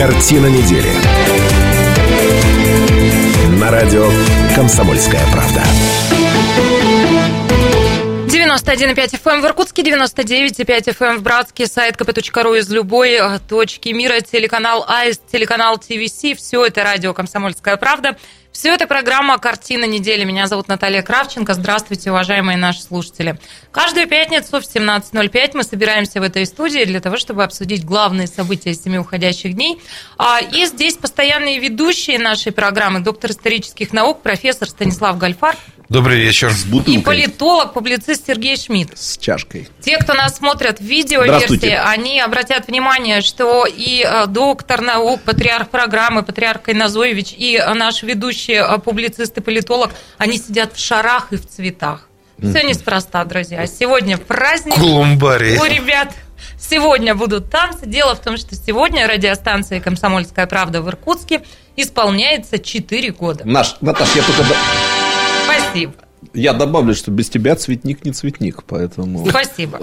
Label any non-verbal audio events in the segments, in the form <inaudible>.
Картина недели. На радио «Комсомольская правда». 91,5 FM эм в Иркутске, 99,5 FM эм в Братске, сайт kp.ru из любой э, точки мира, телеканал АИС, телеканал ТВС. Все это радио «Комсомольская правда». Все это программа «Картина недели». Меня зовут Наталья Кравченко. Здравствуйте, уважаемые наши слушатели. Каждую пятницу в 17.05 мы собираемся в этой студии для того, чтобы обсудить главные события семи уходящих дней. А, и здесь постоянные ведущие нашей программы, доктор исторических наук, профессор Станислав Гальфар. Добрый вечер. С бутылкой. И политолог, публицист Сергей Шмидт. С чашкой. Те, кто нас смотрят в видеоверсии, они обратят внимание, что и э, доктор наук, патриарх программы, патриарх Кайназоевич, и наш ведущий э, публицист и политолог, они сидят в шарах и в цветах. Все неспроста, друзья. Сегодня праздник. Колумбарий. У ребят Сегодня будут танцы. Дело в том, что сегодня радиостанции «Комсомольская правда» в Иркутске исполняется 4 года. Наш, Наташ, я только... Спасибо. Я добавлю, что без тебя цветник не цветник, поэтому... Спасибо.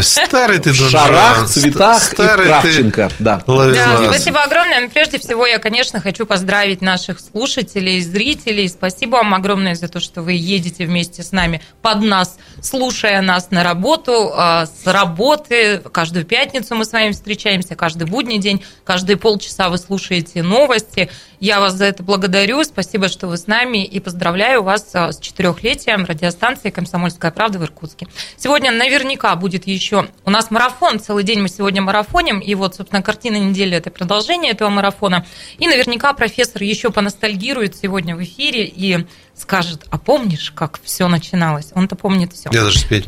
Старый ты, В шарах, цветах Старый и Кравченко. Да. да. Спасибо огромное. Прежде всего, я, конечно, хочу поздравить наших слушателей, зрителей. Спасибо вам огромное за то, что вы едете вместе с нами под нас, слушая нас на работу, а, с работы. Каждую пятницу мы с вами встречаемся, каждый будний день, каждые полчаса вы слушаете новости. Я вас за это благодарю. Спасибо, что вы с нами. И поздравляю вас а, с четырехлетием радиостанции «Комсомольская правда» в Иркутске. Сегодня наверняка будет еще... У нас марафон. Целый день мы сегодня марафоним. И вот, собственно, картина недели – это продолжение этого марафона. И наверняка профессор еще поностальгирует сегодня в эфире и скажет, а помнишь, как все начиналось? Он-то помнит все. Я даже спеть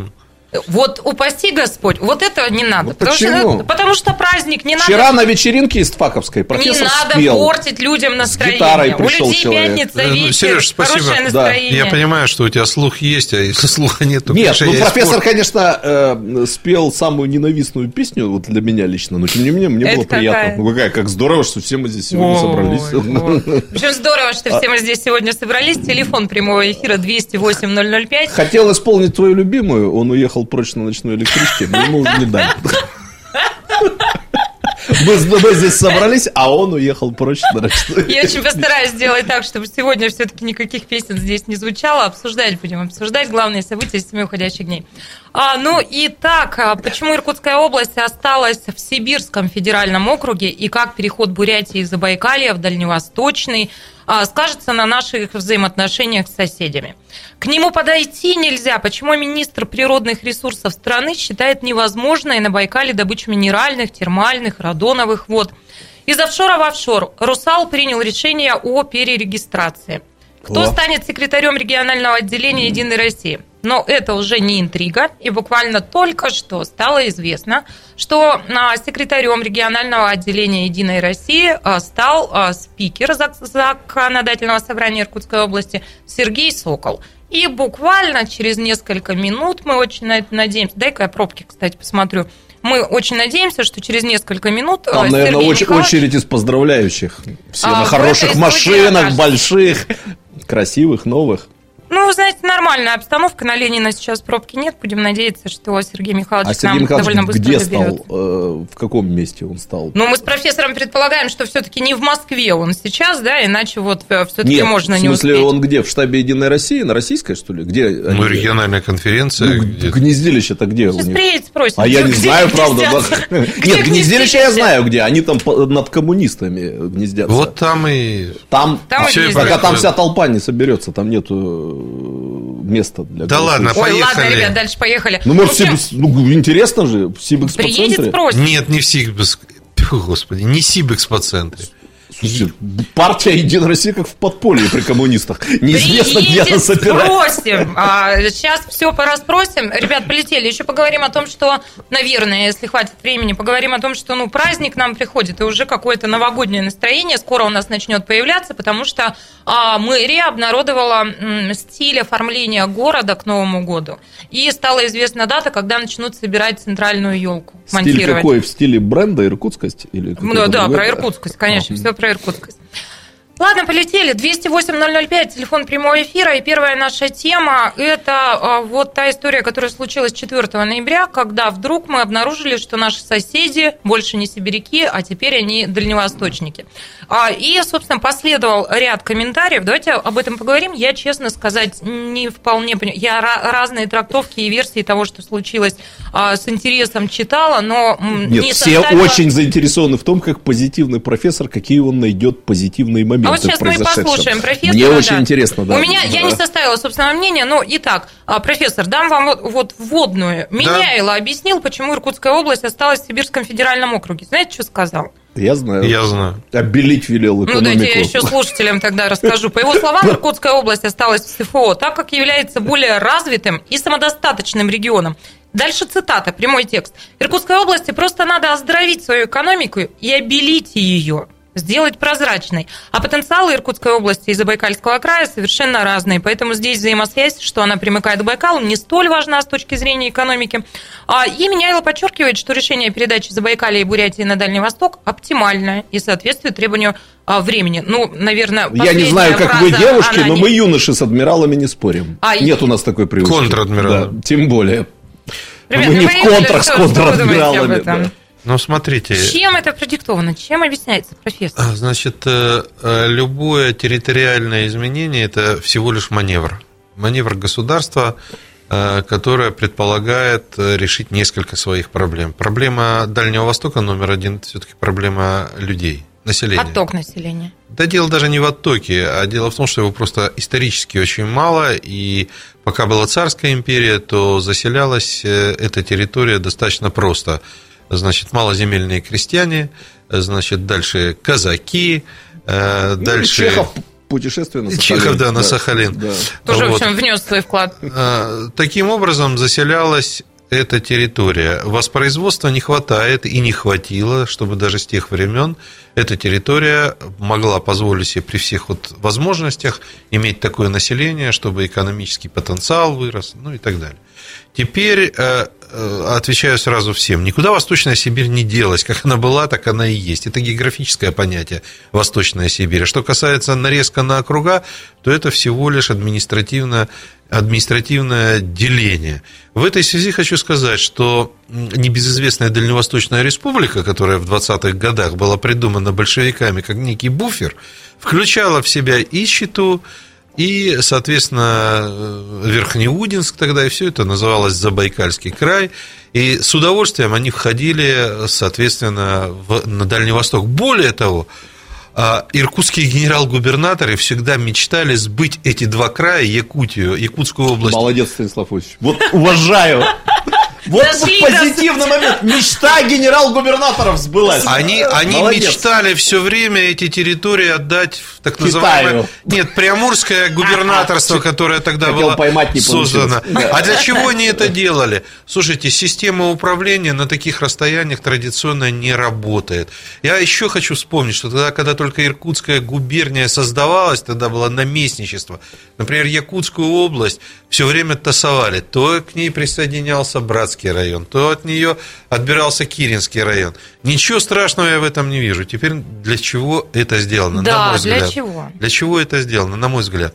вот упаси Господь, вот этого не надо. Ну, потому, почему? Что, потому что праздник не Вчера надо... Вчера на вечеринке из Факовской профессор Не надо спел. портить людям настроение. С гитарой пришел У людей человек. пятница, вечер, ну, Сереж, спасибо. хорошее настроение. Да. Я понимаю, что у тебя слух есть, а если слуха нет, то Нет, ну профессор, испорт... конечно, э, спел самую ненавистную песню вот для меня лично, но тем не менее мне Это было какая? приятно. Ну какая, как здорово, что все мы здесь сегодня Ой, собрались. Причем <laughs> здорово, что все мы здесь сегодня собрались. Телефон прямого эфира 208 005. Хотел исполнить твою любимую, он уехал прочь на ночной электричке, мы ему не дали. Мы, мы здесь собрались, а он уехал прочь на ночную. Я очень постараюсь сделать так, чтобы сегодня все-таки никаких песен здесь не звучало. Обсуждать будем, обсуждать главные события семи уходящих дней. А, ну и так, а почему Иркутская область осталась в Сибирском федеральном округе и как переход Бурятии из Забайкалья в Дальневосточный скажется на наших взаимоотношениях с соседями. К нему подойти нельзя. Почему министр природных ресурсов страны считает невозможной на Байкале добычу минеральных, термальных, радоновых вод? Из офшора в офшор «Русал» принял решение о перерегистрации. Кто станет секретарем регионального отделения «Единой России»? Но это уже не интрига, и буквально только что стало известно, что а, секретарем регионального отделения «Единой России» а, стал а, спикер законодательного собрания Иркутской области Сергей Сокол. И буквально через несколько минут, мы очень на это надеемся, дай-ка я пробки, кстати, посмотрю, мы очень надеемся, что через несколько минут Там, Сергей наверное, Михайлович... очередь из поздравляющих. Все а, на хороших машинах, больших, красивых, новых. Ну, вы знаете, нормальная обстановка. На Ленина сейчас пробки нет. Будем надеяться, что Сергей Михайлович а Сергей Михайлович довольно быстро где доберет. стал? Э, в каком месте он стал? Ну, мы с профессором предполагаем, что все-таки не в Москве он сейчас, да, иначе вот э, все-таки можно не успеть. в смысле, он где? В штабе «Единой России»? На российской, что ли? Где? Ну, региональная конференция. Ну, где гнездилище-то где Сейчас у них? приедет, спросит. А я не знаю, правда. <laughs> Нет, гнездилище я знаю где. Они там над коммунистами гнездятся. Вот там и... Там, пока там вся толпа не соберется, там нету место для Да ладно, Ой, поехали. ладно, ребят, дальше поехали. Ну, может, ну, Сиб... ну интересно же, в Сибэкспоцентре. Приедет, спросит. Нет, не в Сибэкс... Господи, не Сибэкспоцентре. Слушайте, партия Единая Россия как в подполье при коммунистах. Неизвестно, где она собирается. спросим. А, сейчас все пораспросим. Ребят, полетели. Еще поговорим о том, что, наверное, если хватит времени, поговорим о том, что ну, праздник нам приходит, и уже какое-то новогоднее настроение скоро у нас начнет появляться, потому что а, мэрия обнародовала м, стиль оформления города к Новому году. И стала известна дата, когда начнут собирать центральную елку. Стиль какой? В стиле бренда иркутскость? Или ну, да, про иркутскость, конечно, а. все про Иркутскость. Ладно, полетели. 208-005, телефон прямого эфира. И первая наша тема – это а, вот та история, которая случилась 4 ноября, когда вдруг мы обнаружили, что наши соседи больше не сибиряки, а теперь они дальневосточники. А, и, собственно, последовал ряд комментариев. Давайте об этом поговорим. Я, честно сказать, не вполне понимаю. Я разные трактовки и версии того, что случилось, с интересом читала, но Нет, не все составила... очень заинтересованы в том, как позитивный профессор, какие он найдет позитивные моменты. А вот сейчас мы послушаем профессора. Мне да. очень интересно, да. У меня, да. я не составила собственного мнения, но итак, а, профессор, дам вам вот, вот вводную. Да. Меняйло объяснил, почему Иркутская область осталась в Сибирском федеральном округе. Знаете, что сказал? Я знаю. Я знаю. Обелить велел экономику. Ну, дайте я еще слушателям тогда расскажу. По его словам, <laughs> Иркутская область осталась в СФО, так как является более развитым и самодостаточным регионом. Дальше цитата, прямой текст. Иркутской области просто надо оздоровить свою экономику и обелить ее сделать прозрачной. А потенциалы Иркутской области и Забайкальского края совершенно разные. Поэтому здесь взаимосвязь, что она примыкает к Байкалу, не столь важна с точки зрения экономики. А, и Меняйло подчеркивает, что решение передачи Забайкалья и Бурятии на Дальний Восток оптимальное и соответствует требованию а, времени. Ну, наверное, Я не знаю, как вы девушки, но не... мы юноши с адмиралами не спорим. А, Нет у нас такой привычки. Контр-адмирал. Да, тем более. Ребят, мы не в контрах с контр-адмиралами. Да. Ну, смотрите. Чем это продиктовано? Чем объясняется, профессор? А, значит, э, э, любое территориальное изменение – это всего лишь маневр. Маневр государства, э, которое предполагает решить несколько своих проблем. Проблема Дальнего Востока номер один – это все-таки проблема людей, населения. Отток населения. Да дело даже не в оттоке, а дело в том, что его просто исторически очень мало, и пока была царская империя, то заселялась эта территория достаточно просто – значит, малоземельные крестьяне, значит, дальше казаки, э, ну, дальше... Чехов путешествие на Сахалин. Чехов, да, на да, Сахалин. Да. Тоже, вот. в общем, внес свой вклад. Э, таким образом заселялась эта территория. Воспроизводства не хватает и не хватило, чтобы даже с тех времен эта территория могла позволить себе при всех вот возможностях иметь такое население, чтобы экономический потенциал вырос, ну и так далее. Теперь э, э, отвечаю сразу всем. Никуда Восточная Сибирь не делась. Как она была, так она и есть. Это географическое понятие Восточная Сибирь. А что касается нарезка на округа, то это всего лишь административно, административное деление. В этой связи хочу сказать, что небезызвестная Дальневосточная Республика, которая в 20-х годах была придумана большевиками как некий буфер, включала в себя и Читу, и, соответственно, Верхнеудинск тогда, и все это называлось Забайкальский край. И с удовольствием они входили, соответственно, в, на Дальний Восток. Более того, иркутские генерал-губернаторы всегда мечтали сбыть эти два края, Якутию, Якутскую область. Молодец, Станислав Ильич. Вот <laughs> уважаю. Вот позитивный момент. Мечта генерал-губернаторов сбылась. Они, они мечтали все время эти территории отдать в так называемое... Нет, Приамурское губернаторство, которое тогда Хотел было поймать, не создано. А для чего они это делали? Слушайте, система управления на таких расстояниях традиционно не работает. Я еще хочу вспомнить, что тогда, когда только Иркутская губерния создавалась, тогда было наместничество. Например, Якутскую область все время тасовали. То к ней присоединялся Братский район, то от нее отбирался Киринский район. Ничего страшного я в этом не вижу. Теперь для чего это сделано? Да, на мой взгляд. для чего? Для чего это сделано, на мой взгляд?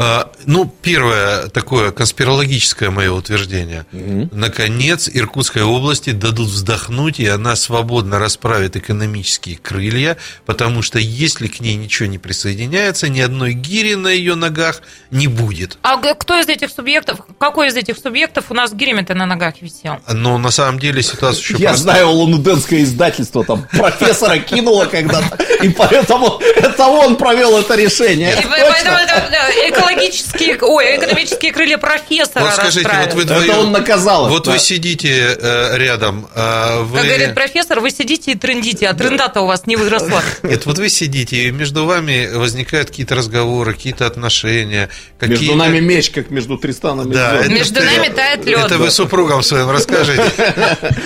А, ну, первое такое конспирологическое мое утверждение. Угу. Наконец, Иркутской области дадут вздохнуть, и она свободно расправит экономические крылья, потому что если к ней ничего не присоединяется, ни одной гири на ее ногах не будет. А кто из этих субъектов, какой из этих субъектов у нас гирями-то на ногах висел? Ну, на самом деле ситуация еще Я знаю, лондонское издательство там профессора кинуло когда-то, и поэтому это он провел это решение. И поэтому это экологические, ой, экономические крылья профессора Вот скажите, вот вы двоем, Это он наказал. Вот да. вы сидите э, рядом. Э, вы... Как говорит профессор, вы сидите и трендите, а тренда-то у вас не выросла. Нет, вот вы сидите, и между вами возникают какие-то разговоры, какие-то отношения. Какие между нами меч, как между Тристаном и да, Между нами тает лед. Это вы супругам своим расскажите.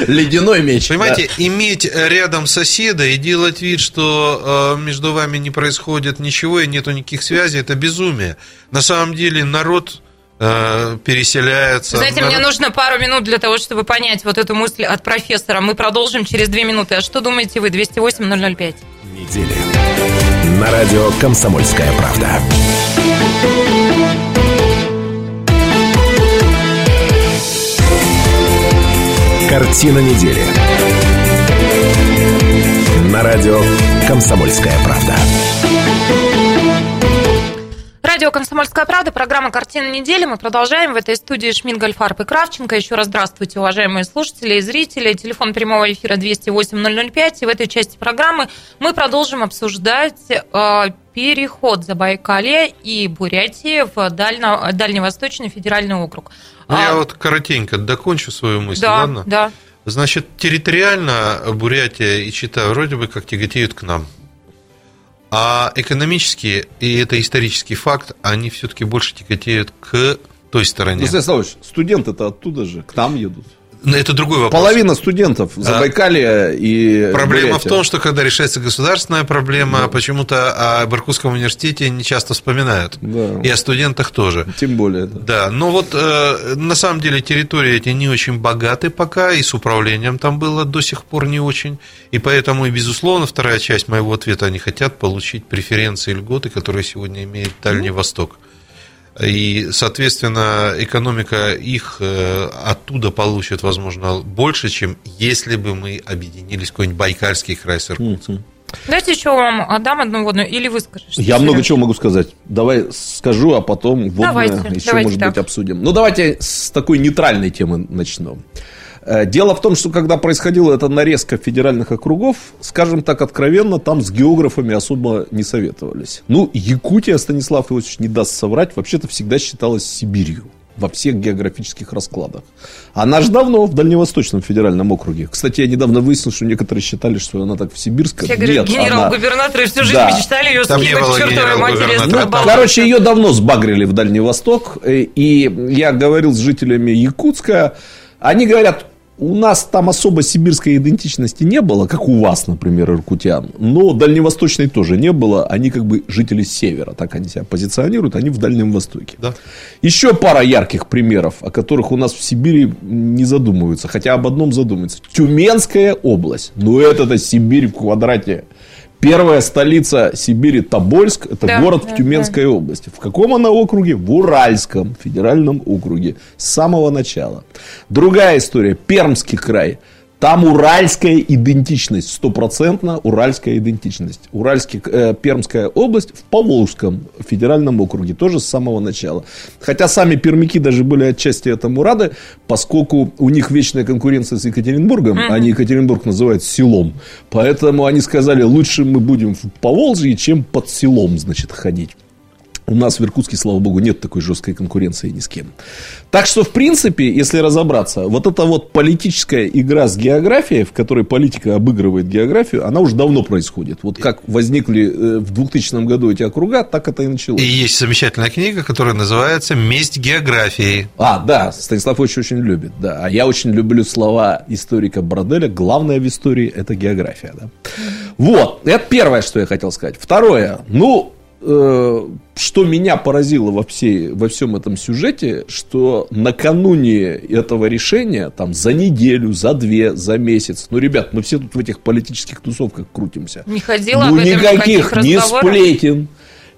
Ледяной меч. Понимаете, да. иметь рядом соседа и делать вид, что э, между вами не происходит ничего и нету никаких связей, это безумие. На самом деле народ э, переселяется. Знаете, мне нужно пару минут для того, чтобы понять вот эту мысль от профессора. Мы продолжим через две минуты. А что думаете вы? 208-005. Недели На радио «Комсомольская правда». Картина недели. На радио «Комсомольская правда». Радио «Комсомольская правда», программа «Картина недели». Мы продолжаем. В этой студии Шмидт, Фарп и Кравченко. Еще раз здравствуйте, уважаемые слушатели и зрители. Телефон прямого эфира 208-005. И в этой части программы мы продолжим обсуждать э, переход Забайкалья и Бурятии в Дально, Дальневосточный федеральный округ. Ну, а... Я вот коротенько докончу свою мысль, да, ладно? Да, Значит, территориально Бурятия и Чита вроде бы как тяготеют к нам. А экономически, и это исторический факт, они все-таки больше тяготеют к той стороне. Ну, Славович, студенты-то оттуда же, к нам едут. Но это другой вопрос. Половина студентов Забайкалья а, и Проблема Бурятия. в том, что когда решается государственная проблема, да. почему-то о Баркутском университете не часто вспоминают. Да. И о студентах тоже. Тем более. Да. да. Но вот э, на самом деле территории эти не очень богаты пока, и с управлением там было до сих пор не очень. И поэтому, и безусловно, вторая часть моего ответа, они хотят получить преференции и льготы, которые сегодня имеет Дальний ну. Восток. И, соответственно, экономика их э, оттуда получит, возможно, больше, чем если бы мы объединились в какой-нибудь Байкальский край с Иркутском. Дайте еще вам отдам одну водную, или вы скажете? Я много чего могу сказать. Давай скажу, а потом водное давайте, еще, давайте может так. быть, обсудим. Ну, давайте с такой нейтральной темы начнем. Э, дело в том, что когда происходила эта нарезка федеральных округов, скажем так откровенно, там с географами особо не советовались. Ну, Якутия, Станислав Иосифович не даст соврать, вообще-то всегда считалась Сибирью во всех географических раскладах. Она же давно в Дальневосточном федеральном округе. Кстати, я недавно выяснил, что некоторые считали, что она так в Сибирском. Все говорят, генерал-губернатор, всю жизнь да. мечтали ее Там скинуть к чертовой матери. Ну, короче, ее давно сбагрили в Дальний Восток. Э, и я говорил с жителями Якутска. Они говорят, у нас там особо сибирской идентичности не было, как у вас, например, иркутян. Но дальневосточной тоже не было. Они как бы жители севера, так они себя позиционируют, они в Дальнем Востоке. Да. Еще пара ярких примеров, о которых у нас в Сибири не задумываются. Хотя об одном задумываются. Тюменская область. Ну, это-то Сибирь в квадрате. Первая столица Сибири Тобольск, это да, город да, в Тюменской да. области. В каком она округе? В Уральском федеральном округе. С самого начала. Другая история. Пермский край. Там уральская идентичность, стопроцентно уральская идентичность. Уральский, э, Пермская область в Поволжском федеральном округе, тоже с самого начала. Хотя сами пермяки даже были отчасти этому рады, поскольку у них вечная конкуренция с Екатеринбургом, mm-hmm. они Екатеринбург называют селом. Поэтому они сказали, лучше мы будем в Поволжье, чем под селом, значит, ходить. У нас в Иркутске, слава богу, нет такой жесткой конкуренции ни с кем. Так что, в принципе, если разобраться, вот эта вот политическая игра с географией, в которой политика обыгрывает географию, она уже давно происходит. Вот как возникли э, в 2000 году эти округа, так это и началось. И есть замечательная книга, которая называется «Месть географии». А, да, Станислав очень очень любит, да. А я очень люблю слова историка Броделя. Главное в истории – это география, да. Вот, это первое, что я хотел сказать. Второе, ну, что меня поразило во, всей, во всем этом сюжете, что накануне этого решения, там, за неделю, за две, за месяц, ну, ребят, мы все тут в этих политических тусовках крутимся. Не ходила ну, никаких ни сплетен,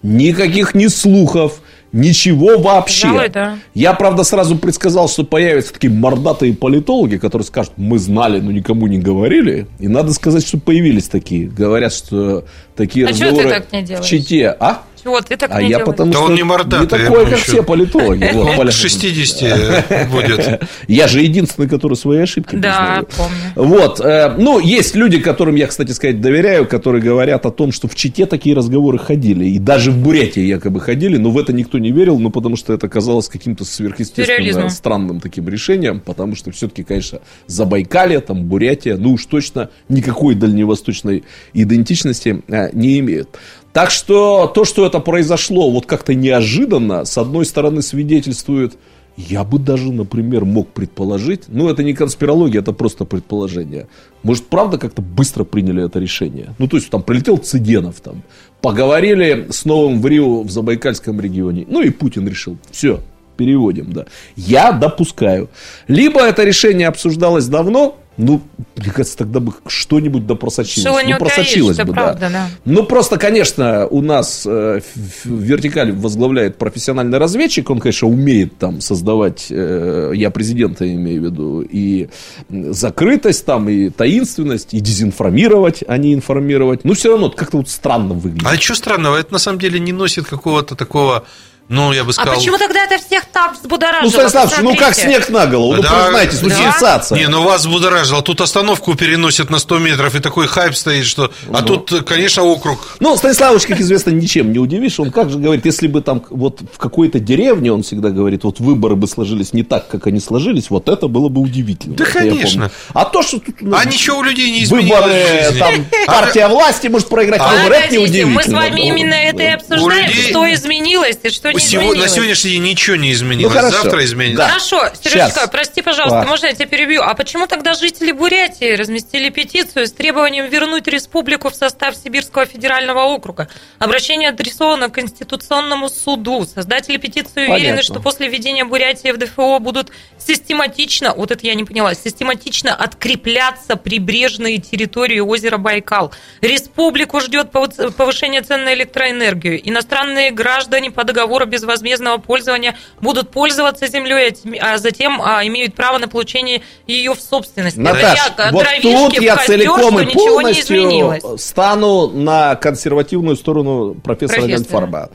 никаких ни слухов, Ничего вообще. Пожалуй, да. Я, правда, сразу предсказал, что появятся такие мордатые политологи, которые скажут, мы знали, но никому не говорили. И надо сказать, что появились такие. Говорят, что такие а разговоры так в Чите. А? Ты так а не я потому да что он не мордатый. Не такой, как еще... все политологи. Вот, Он к 60 <laughs> будет. Я же единственный, который свои ошибки Да, помню. Вот. Э, ну, есть люди, которым я, кстати сказать, доверяю, которые говорят о том, что в Чите такие разговоры ходили. И даже в Бурятии якобы ходили, но в это никто не верил, ну, потому что это казалось каким-то сверхъестественно странным таким решением, потому что все-таки, конечно, Забайкалье, там, Бурятия, ну уж точно никакой дальневосточной идентичности э, не имеют. Так что то, что это произошло вот как-то неожиданно, с одной стороны свидетельствует, я бы даже, например, мог предположить, ну это не конспирология, это просто предположение. Может, правда как-то быстро приняли это решение? Ну, то есть там прилетел Цыденов, там, поговорили с новым в Рио в Забайкальском регионе, ну и Путин решил, все, переводим, да. Я допускаю. Либо это решение обсуждалось давно, ну, Мне кажется, тогда бы что-нибудь да просочилось. Не ну, просочилось это бы, правда, да. да. Ну, просто, конечно, у нас э, вертикаль возглавляет профессиональный разведчик. Он, конечно, умеет там создавать, э, я президента имею в виду, и закрытость там, и таинственность, и дезинформировать, а не информировать. Но все равно как-то вот странно выглядит. А что странного? Это на самом деле не носит какого-то такого, ну, я бы А сказал... почему тогда это всех так взбудоражило? Ну, Станислав, ну как снег на голову? Ну, Да, признайтесь, ну да. сенсация. Не, ну вас взбудоражило. Тут остановку переносят на 100 метров, и такой хайп стоит, что... А тут, конечно, округ. Ну, Станиславович, как известно, ничем не удивишь. Он как же говорит, если бы там вот в какой-то деревне, он всегда говорит, вот выборы бы сложились не так, как они сложились, вот это было бы удивительно. Да, конечно. А то, что тут у нас А ничего у людей не изменилось выборы, в жизни. там, <laughs> партия власти может проиграть А выборы, это не удивительно. мы с вами именно это и да. обсуждаем, людей- что изменилось и что не Сего- на сегодняшний день ничего не изменилось. Ну, хорошо. Завтра изменится. Да. Хорошо. Сережечка, прости, пожалуйста, А. можно я тебя перебью? А почему тогда жители Бурятии разместили петицию с требованием вернуть республику в состав Сибирского федерального округа? Обращение адресовано Конституционному суду. Создатели петиции уверены, Понятно. что после введения Бурятии в ДФО будут систематично, вот это я не поняла, систематично открепляться прибрежные территории озера Байкал. Республику ждет повы- повышение цен на электроэнергию. Иностранные граждане по договору безвозмездного пользования будут пользоваться землей, а а затем а, имеют право на получение ее в собственность. Это Наташ, я, вот тут я костер, целиком и полностью стану на консервативную сторону профессора. Гальфарба.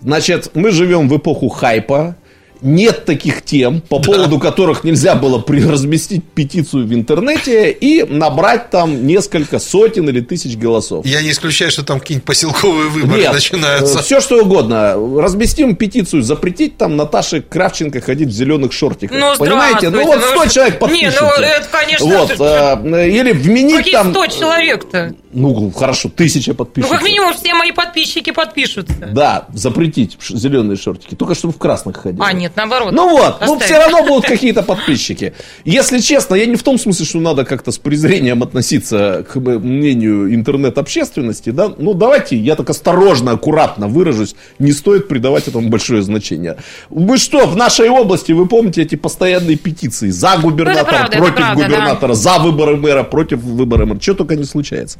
Значит, мы живем в эпоху хайпа. Нет таких тем, по поводу которых нельзя было разместить петицию в интернете и набрать там несколько сотен или тысяч голосов. Я не исключаю, что там какие-нибудь поселковые выборы начинаются. все что угодно. Разместим петицию, запретить там Наташе Кравченко ходить в зеленых шортиках. Ну, Понимаете? Ну вот ну, 100 человек не, подпишется. ну, это, конечно, Вот, э, или вменить Какие там... 100 человек-то? Ну, хорошо, тысяча Ну, подпишется. как минимум, все мои подписчики подпишутся. Да, запретить зеленые шортики. Только чтобы в красных ходили. А, нет, наоборот. Ну вот, ну все равно будут какие-то подписчики. Если честно, я не в том смысле, что надо как-то с презрением относиться к мнению интернет-общественности, да, ну давайте я так осторожно, аккуратно выражусь, не стоит придавать этому большое значение. Вы что, в нашей области, вы помните эти постоянные петиции за губернатора, Ну, правда, против правда, губернатора, за выборы мэра, против выбора мэра, что только не случается.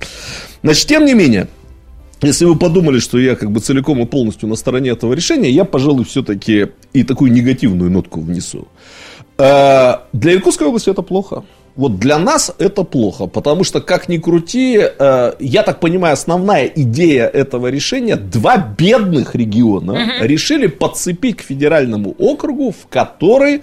Значит, тем не менее, если вы подумали, что я как бы целиком и полностью на стороне этого решения, я, пожалуй, все-таки и такую негативную нотку внесу. Э, Для Иркутской области это плохо. Вот для нас это плохо, потому что, как ни крути, э, я так понимаю, основная идея этого решения, два бедных региона решили подцепить к федеральному округу, в который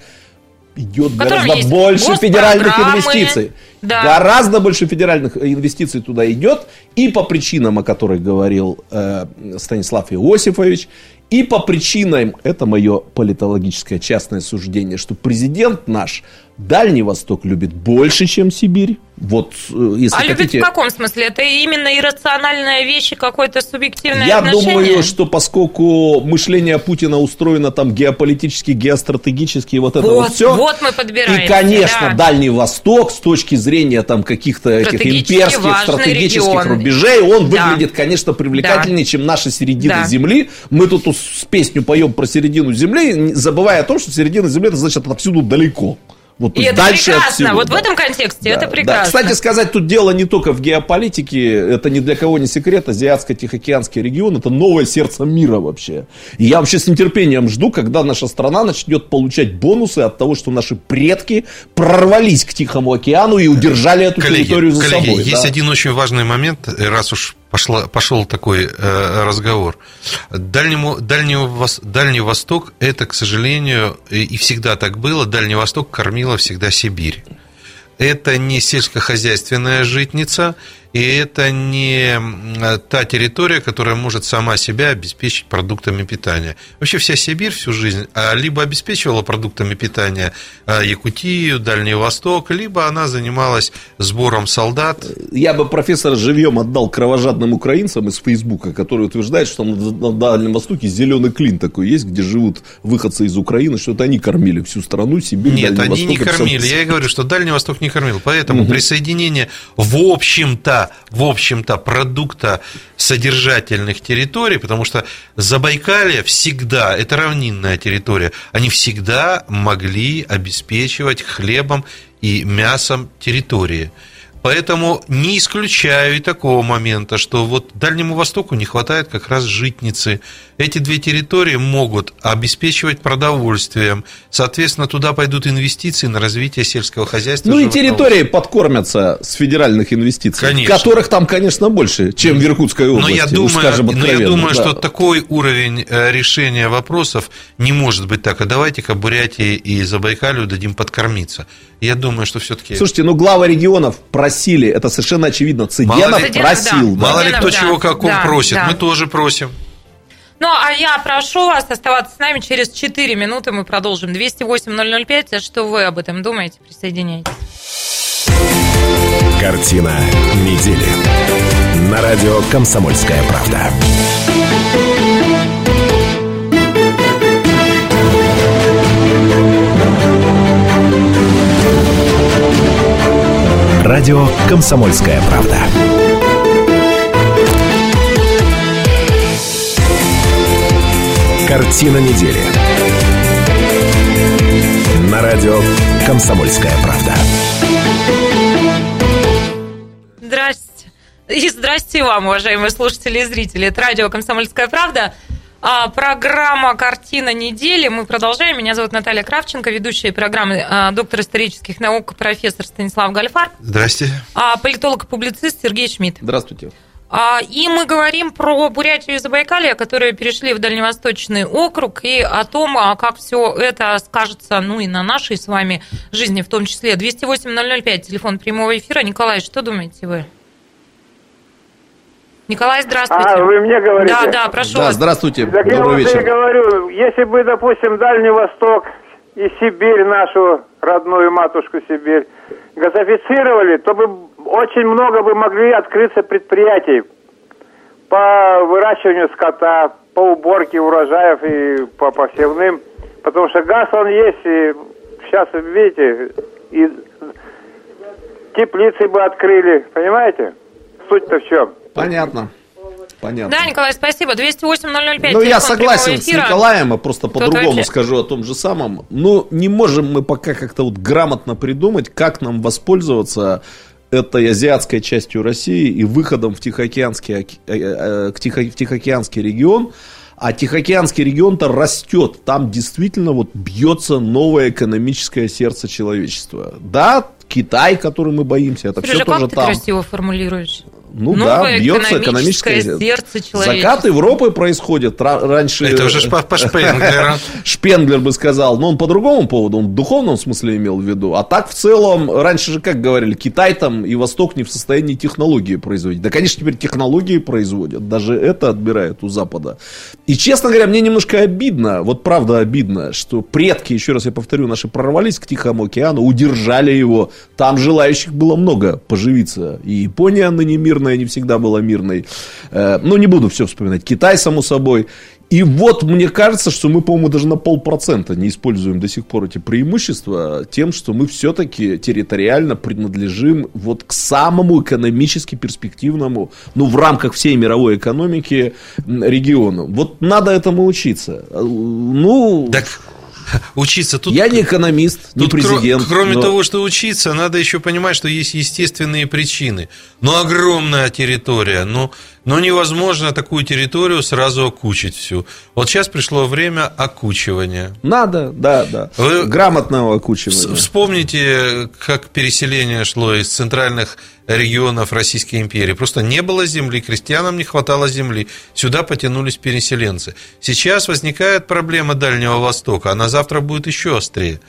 идет гораздо больше федеральных инвестиций. да. Гораздо больше федеральных инвестиций туда идет. И по причинам, о которых говорил э, Станислав Иосифович, и по причинам, это мое политологическое частное суждение, что президент наш Дальний Восток любит больше, чем Сибирь. Вот, э, если А любит хотите... в каком смысле? Это именно иррациональная вещь и какое-то субъективное Я отношение? думаю, что поскольку мышление Путина устроено там геополитически, геостратегически, вот это вот, Вот, все. вот мы подбираемся, И, конечно, да. Дальний Восток с точки зрения там каких-то этих имперских, стратегических регион. рубежей, он Да. выглядит, конечно, привлекательнее, чем наша середина Да. Земли. Мы тут с песню поем про середину Земли, забывая о том, что середина Земли, это значит отовсюду далеко. Вот, И это дальше от прекрасно. всего, вот в да. этом контексте Да, это да. прекрасно. Кстати сказать, тут дело не только в геополитике, это ни для кого не секрет, Азиатско-Тихоокеанский регион, это новое сердце мира вообще. И я вообще с нетерпением жду, когда наша страна начнет получать бонусы от того, что наши предки прорвались к Тихому океану и удержали эту территорию за коллеги, собой. есть да. один очень важный момент, раз уж пошла, пошел такой э, разговор. Дальнему, Дальний, Вос- Дальний Восток, это, к сожалению, и всегда так было, Дальний Восток кормила всегда Сибирь. Это не сельскохозяйственная житница, и это не та территория, которая может сама себя обеспечить продуктами питания. Вообще вся Сибирь всю жизнь а, либо обеспечивала продуктами питания а, Якутию, Дальний Восток, либо она занималась сбором солдат. Я бы профессора живьем отдал кровожадным украинцам из Фейсбука, которые утверждают, что на, Дальнем Востоке зеленый клин такой есть, где живут выходцы из Украины, что это они кормили всю страну, Сибирь, Нет, Дальний они не Восток, кормили. абсолютно. Я и говорю, что Дальний Восток не кормил. Поэтому присоединение, в общем-то, в общем-то, продукта содержательных территорий, потому что Забайкалье всегда, это равнинная территория, они всегда могли обеспечивать хлебом и мясом территории. Поэтому не исключаю и такого момента, что вот Дальнему Востоку не хватает как раз житницы. Эти две территории могут обеспечивать продовольствием. Соответственно, туда пойдут инвестиции на развитие сельского хозяйства. Ну и территории подкормятся с федеральных инвестиций, Конечно. которых там, конечно, больше, чем в Иркутской области. Но я думаю, скажем но я думаю да. что такой уровень э, решения вопросов не может быть так. А давайте-ка Бурятии и Забайкалью дадим подкормиться. Я думаю, что все-таки... Слушайте, ну главы регионов просили, это совершенно очевидно, Цыгенов Мало ли- просил. да. да. Мало ли кто Да, чего как он да, просит. да. Мы тоже просим. Ну, а я прошу вас оставаться с нами. Через 4 минуты мы продолжим. 208-005. А Что вы об этом думаете? Присоединяйтесь. Картина недели. На радио «Комсомольская правда». Радио «Комсомольская правда». Картина недели. На радио «Комсомольская правда». Здрасте. И здрасте вам, уважаемые слушатели и зрители. Это радио «Комсомольская правда». А, программа «Картина недели». Мы продолжаем. Меня зовут Наталья Кравченко, ведущая программы а, доктор исторических наук, профессор Станислав Гальфар, Здрасте. а, политолог и публицист Сергей Шмидт. Здравствуйте. И мы говорим про Бурятию и Забайкалье, которые перешли в Дальневосточный округ, и о том, как все это скажется, ну и на нашей с вами жизни в том числе. 208-005, телефон прямого эфира. Николай, что думаете вы? Николай, здравствуйте. А, вы мне говорите? Да, да, прошу Да, вас. здравствуйте, Так я добрый вот и вечер. говорю, если бы, допустим, Дальний Восток и Сибирь, нашу родную матушку Сибирь, газифицировали, то бы очень много бы могли открыться предприятий по выращиванию скота, по уборке урожаев и по посевным. Потому что газ он есть, и сейчас, видите, и теплицы бы открыли, понимаете? Суть-то в чем? Понятно. Понятно. Да, Николай, спасибо. 208-005, Ну, я согласен с. Николаем, а просто по-другому скажу о том же самом. Ну, не можем мы пока как-то вот грамотно придумать, как нам воспользоваться этой азиатской частью России и выходом в Тихоокеанский, оке- э, э, в Тихоокеанский регион. А Тихоокеанский регион-то растет. Там действительно вот бьется новое экономическое сердце человечества. Да, Китай, который мы боимся, это Сережа, все тоже как ты там. красиво формулируешь? Ну Новое да, бьется экономическое экономическое сердце Закат. Европы происходит. Ра- раньше Это уже по, по Шпенглеру. <laughs> Шпенглер бы сказал, но он по другому поводу, он в духовном смысле имел в виду. А так в целом, раньше же как говорили, Китай там и Восток не в состоянии технологии производить. Да, конечно, теперь технологии производят, даже это отбирают у Запада. И, честно говоря, мне немножко обидно, вот правда обидно, что предки, еще раз я повторю, наши прорвались к Тихому океану, удержали его. Там желающих было много поживиться. И Япония ныне мирная не всегда была мирной. Э, Ну, не буду все вспоминать. Китай, само собой. И вот мне кажется, что мы, по-моему, даже на полпроцента не используем до сих пор эти преимущества тем, что мы все-таки территориально принадлежим вот к самому экономически перспективному, ну, в рамках всей мировой экономики региону. Вот надо этому учиться. Э, Ну, Так учиться тут... я не экономист, не Тут, кро- президент. кроме но- того, что учиться, надо еще понимать, что есть естественные причины. Ну, огромная территория. Ну, ну, невозможно такую территорию сразу окучить всю. Вот сейчас пришло время окучивания. Надо, да, да. Вы- Грамотного окучивания. Вспомните, как переселение шло из центральных регионов Российской империи. Просто не было земли, крестьянам не хватало земли. Сюда потянулись переселенцы. Сейчас возникает проблема Дальнего Востока. Она завтра будет еще острее.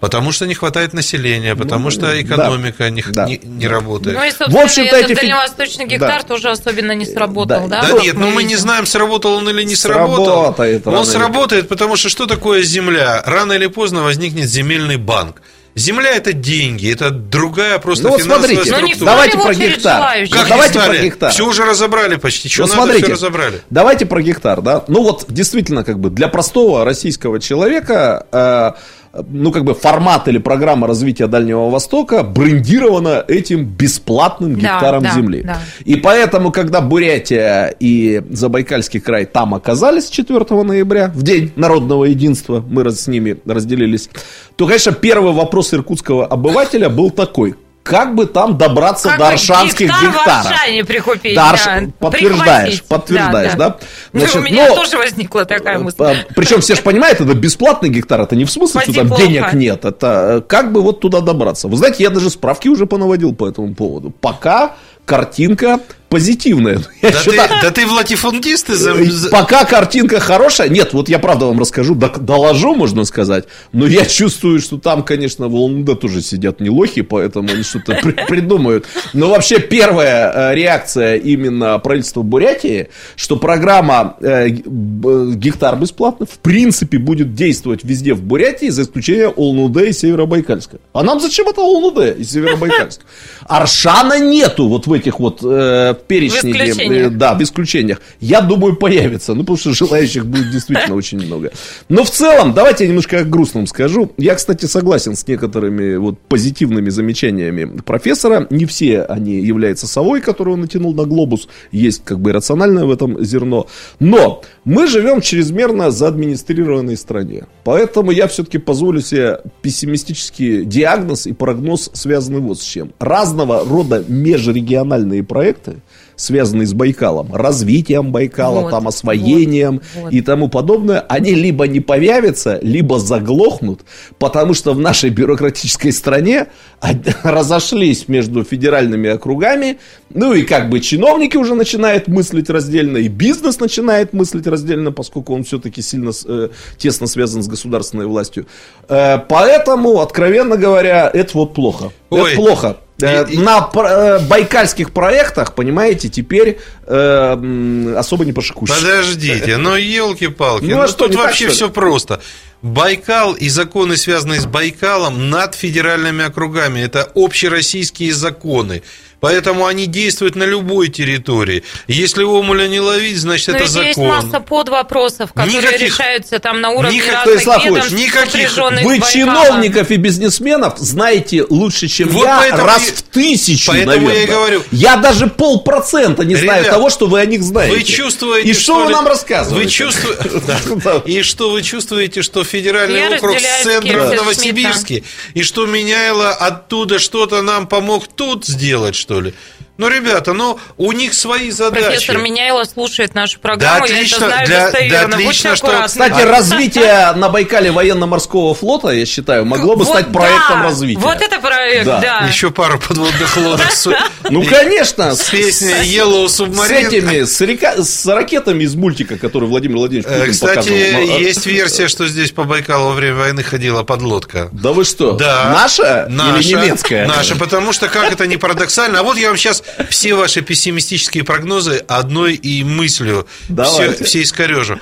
Потому что не хватает населения, потому Ну, что да, экономика не, да. не- не работает. Ну и, собственно, В общем-то, этот эти дальневосточный гектар Да. тоже особенно не сработал, да? Да, Да Вот нет, ну мы не знаем, сработал он или не сработал. Сработает Он или сработает, потому что что такое земля? Рано или поздно возникнет земельный банк. Земля это деньги, это другая просто Ну вот финансовая смотрите, Ну, структура. давайте про гектар. Как давайте не про гектар. Все уже разобрали почти. Что Ну, надо, смотрите, все разобрали. Давайте про гектар, да. Ну вот действительно, как бы для простого российского человека, э, ну как бы формат или программа развития Дальнего Востока брендирована этим бесплатным Да, гектаром да, земли. да. И поэтому, когда Бурятия и Забайкальский край там оказались 4 ноября, в день народного единства, мы с ними разделились, то, конечно, первый вопрос иркутского обывателя был такой. Как бы там добраться Как до аршанских гектар в гектаров. Аршане прикупить. Да, Арш- да, подтверждаешь, подтверждаешь, да? Ну, Значит, у меня но- тоже возникла такая мысль. Причем все же понимают, это бесплатный гектар, это не в смысле, что там плохо. денег нет, это э, как бы вот туда добраться. Вы знаете, я даже справки уже понаводил по этому поводу. Пока картинка позитивная. <laughs> Я Да ты, считаю- да ты в латифундисты за- Пока картинка хорошая, нет, вот я правда вам расскажу, доложу, можно сказать, но я чувствую, что там, конечно, в Улан-Удэ тоже сидят не лохи, поэтому они что-то при- придумают. Но вообще первая э, реакция именно правительства Бурятии, что программа э, гектар бесплатно в принципе будет действовать везде в Бурятии, за исключением Улан-Удэ и Северобайкальска. А нам зачем это Улан-Удэ и Северобайкальск? <laughs> Аршана нету вот в этих вот э, перечне. В исключениях. э, Да, в исключениях. Я думаю, появится. Ну, потому что желающих будет действительно очень много. Но в целом, давайте я немножко о грустном скажу. Я, кстати, согласен с некоторыми вот позитивными замечаниями профессора. Не все они являются совой, которую он натянул на глобус. Есть как бы рациональное в этом зерно. Но мы живем в чрезмерно заадминистрированной стране. Поэтому я все-таки позволю себе пессимистический диагноз и прогноз, связанный вот с чем. Разного рода межрегиональные проекты, связанные с Байкалом, развитием Байкала, Вот, там освоением вот, вот. и тому подобное, они либо не появятся, либо заглохнут, потому что в нашей бюрократической стране <laughs> разошлись между федеральными округами, ну и как бы чиновники уже начинают мыслить раздельно, и бизнес начинает мыслить раздельно, поскольку он все-таки сильно, э, тесно связан с государственной властью. Э, поэтому, откровенно говоря, это вот плохо. Ой. Это плохо. Э, И- и- На пр- э, байкальских проектах, понимаете, теперь э, особо не пошикуешь. Подождите, ну елки-палки, Ну, ну, а что, тут так, вообще ли? все просто. Байкал и законы, связанные с Байкалом, над федеральными округами. Это общероссийские законы. Поэтому они действуют на любой территории. Если омуля не ловить, значит Но это ведь есть закон. масса подвопросов, которые Никаких- решаются там на уровне Никак- разных Станислав ведомств, никаких- Вы с Байкалом. чиновников и бизнесменов знаете лучше, чем Вот я, поэтому раз в тысячу, поэтому я и наверное. говорю. Я даже полпроцента не знаю Ребят, того, что вы о них знаете. Вы чувствуете, И что, вы ли- нам рассказываете? Вы чувствуете, <laughs> и что вы чувствуете, что федеральный Я округ с в Новосибирске, и что Меняйло оттуда что-то нам помог тут сделать, что ли? Ну, ребята, ну, у них свои задачи. Профессор Меняйло слушает нашу Да, программу, я отлично, это знаю для- достоверно. да, Будьте отлично, что-. Кстати, развитие на Байкале военно-морского флота, я считаю, могло бы Вот стать да, проектом развития. Вот это проект, Да. да. Еще пару подводных лодок <laughs> Ну, конечно, с песней Yellow с Submarine. этими, с, река- с ракетами из мультика, который Владимир Владимирович Э, Путин Кстати, а- есть версия, что здесь по Байкалу во время войны ходила подлодка. Да вы что? Да. Наша, Наша, или немецкая? Наша, потому что, как это не парадоксально. А вот я вам сейчас все ваши пессимистические прогнозы одной и мыслью все, Давайте. все искорежу.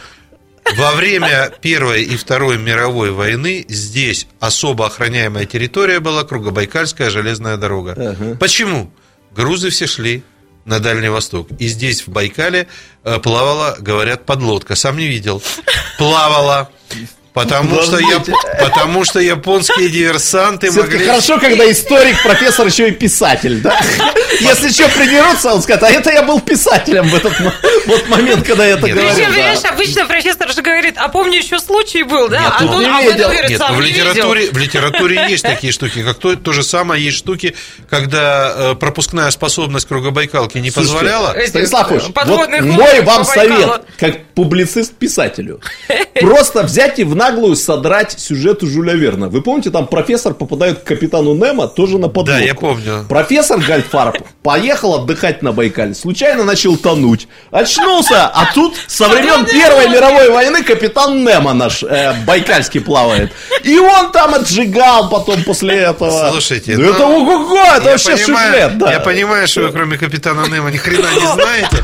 Во время Первой и Второй мировой войны здесь особо охраняемая территория была Кругобайкальская железная дорога. Ага. Почему? Грузы все шли на Дальний Восток. И здесь, в Байкале, э, плавала, говорят, подлодка. Сам не видел. Плавала. Потому что, я, <laughs> потому что японские диверсанты Все-таки могли... хорошо, когда <laughs> историк, профессор еще и писатель, да? <laughs> Если что придерутся, он скажет, а это я был писателем в этот вот момент, когда я это Нет, говорил. Причем, да. понимаешь, обычно профессор же говорит, а помню еще случай был, да? Нет, а тут не видел. говорит, Нет, в не видел. литературе, в литературе есть такие штуки, как то, то же самое есть штуки, когда э, пропускная способность кругобайкалки не Слушайте, позволяла. Станислав Ильич, вот мой вам совет, как публицист-писателю. Просто взять и в наглую содрать сюжет у Жюля Верна. Вы помните, там профессор попадает к капитану Немо тоже на подлодку. Да, я помню. Профессор Гальфарб поехал отдыхать на Байкале. Случайно начал тонуть. Очнулся, а тут со времен Первой мировой войны капитан Немо наш э, байкальский плавает. И он там отжигал потом после этого. Слушайте, ну, ну, это ого-го, это вообще понимаю, сюжет. да. я понимаю, что вы кроме капитана Немо ни хрена не знаете.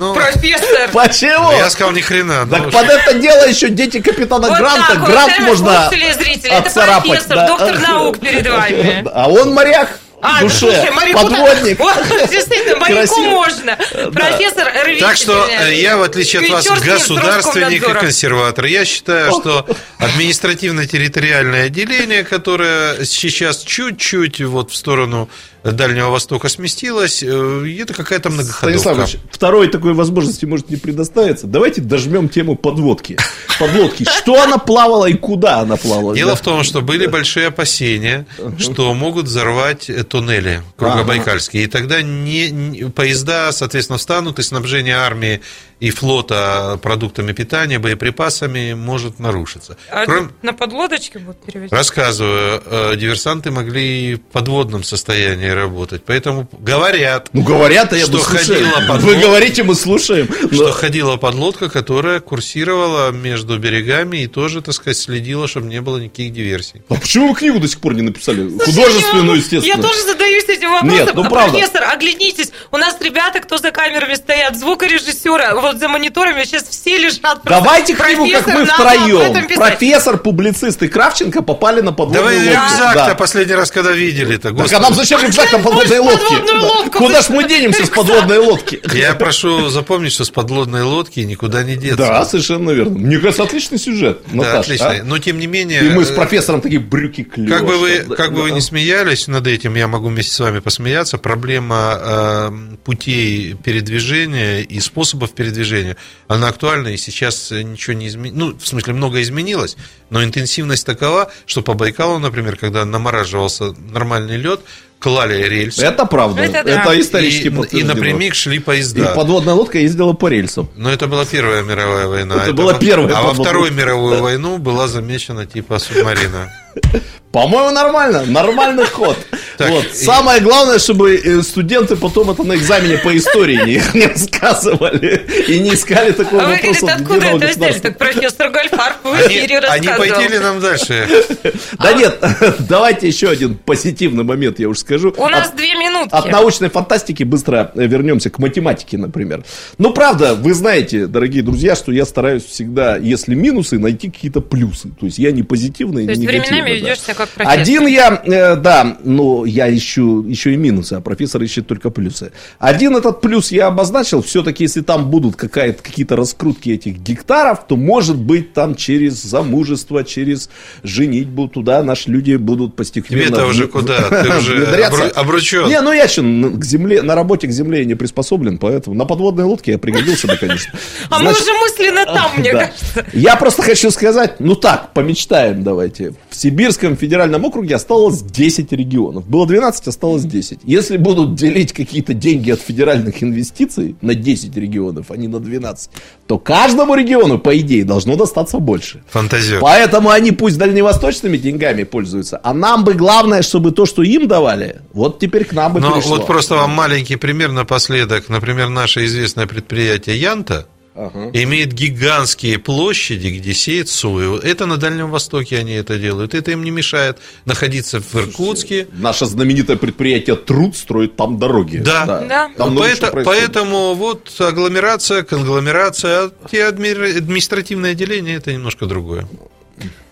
Но Профессор. <laughs> Почему? я сказал ни хрена. ну, Так под это дело еще дети капитана Вот Гранта. так Грант уважаемые можно это профессор, да. доктор <laughs> наук перед вами. <laughs> А он моряк А, да, душе, слушай, моряку подводник. Вот, действительно, моряку Красиво. можно. Профессор рвите Так что меня. э, я, в отличие от вас, государственник и консерватор, я считаю, что административно-территориальное отделение, которое сейчас чуть-чуть вот в сторону Дальнего Востока сместилась, э, это какая-то многоходовка. Станислав Ильич, второй такой возможности может не предоставиться. Давайте дожмем тему подводки. Подлодки. Что она плавала и куда она плавала? Дело Да. в том, что были большие опасения, что могут взорвать э, туннели кругобайкальские. И тогда не, не- поезда, соответственно, встанут, и снабжение армии и флота продуктами питания, боеприпасами может нарушиться. А Кроме- на подлодочке будут перевозить? Рассказываю, э, диверсанты могли в подводном состоянии работать. Поэтому говорят, Ну, говорят, а я Что ходила под Вы говорите, мы слушаем. что Но- ходила подлодка, которая курсировала между берегами и тоже, так сказать, следила, чтобы не было никаких диверсий. А почему вы книгу до сих пор не написали? Слушай, я Художественную, могу. естественно. Я тоже задаюсь этим вопросом. Нет, ну, А, правда. Профессор, оглянитесь. У нас ребята, кто за камерами стоят, звукорежиссеры, вот за мониторами сейчас все лежат. Давайте книгу, как мы втроем. Профессор, публицист и Кравченко попали на подводную Давай лодку. рюкзак-то Да. последний раз, когда видели-то, Так а нам зачем рюкзак на подводной лодке? Куда ж мы денемся с подводной лодки? Я прошу запомнить, что с подлодной лодки никуда не деться. Да, совершенно верно. Мне кажется, отличный сюжет, Да, Наташа, отлично. а? Но тем не менее... И мы с э, профессором такие брюки клюешь. Как бы вы, как бы вы не смеялись над этим, я могу вместе с вами посмеяться. Проблема э, путей передвижения и способов передвижения, она актуальна, и сейчас ничего не изменилось. Ну, в смысле, много изменилось, но интенсивность такова, что по Байкалу, например, когда намораживался нормальный лед, клали рельсы. Это правда. Это Это, да. исторически и, и напрямик шли И поезда. подводная лодка ездила по рельсам. Но это была Первая мировая война. Это была первая А во Вторую мировую войну была замечена типа субмарина. <laughs> По-моему, нормально. Нормальный <laughs> ход. Так, Вот. и- Самое главное, чтобы э, студенты потом это на экзамене по истории не, <laughs> не рассказывали и не искали такого А вы, вопроса говорит, откуда это взяли? Так профессор Гольфарб в Они, эфире они рассказывал. пойти ли нам дальше? <laughs> Да нет, давайте еще один позитивный момент, я уж скажу. У нас От- две минутки. От научной фантастики быстро э, вернемся к математике, например. Ну, правда, вы знаете, дорогие друзья, что я стараюсь всегда, если минусы, найти какие-то плюсы. То есть я не позитивный, То не есть негативный. временами да. ведешь себя как профессор. Один я, э, да, но я ищу еще и минусы, а профессор ищет только плюсы. Один этот плюс я обозначил. Все-таки, если там будут какие-то раскрутки этих гектаров, то, может быть, там через замужество, через женитьбу туда наши люди будут постепенно... Тебе-то уже куда? <laughs> Ты уже обручен. Не, ну я еще к земле, на работе к земле я не приспособлен, поэтому на подводной лодке я пригодился бы, конечно. А мы уже мысленно там, <laughs> мне кажется. Я просто хочу сказать, ну так, помечтаем давайте. В Сибирском федеральном округе осталось 10 регионов. Было 12, осталось 10. Если будут делить какие-то деньги от федеральных инвестиций на 10 регионов, а не на 12, то каждому региону, по идее, должно достаться больше. Фантазер. Поэтому они пусть дальневосточными деньгами пользуются, а нам бы главное, чтобы то, что им давали, вот теперь к нам бы Но перешло. вот просто вам маленький пример напоследок. Например, наше известное предприятие Янта Ага. имеет гигантские площади, где сеет сою. Это на Дальнем Востоке они это делают. Это им не мешает находиться в Иркутске. Наше знаменитое предприятие Труд строит там дороги. Да. Да. Там много чего Поэто- происходит. поэтому вот агломерация, конгломерация, а те адми- административные отделения это немножко другое.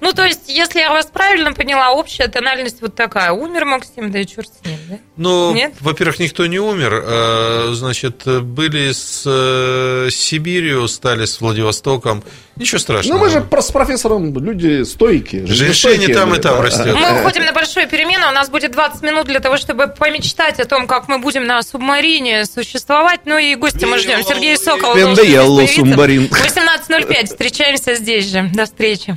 Ну, то есть, если я вас правильно поняла, общая тональность вот такая. Умер Максим, да и черт с ним, да? Ну, Нет? во-первых, никто не умер. э, Значит, были с э, Сибирью, стали с Владивостоком. Ничего страшного. Ну, мы же с профессором люди стойкие. Жизнестойкие там, и там растет. Мы уходим на большую перемену. У нас будет 20 минут для того, чтобы помечтать о том, как мы будем на субмарине существовать. Ну и гости мы ждем. Сергей Сокол. When должен the yellow здесь появиться. submarine. 18.05. Встречаемся здесь же. До встречи.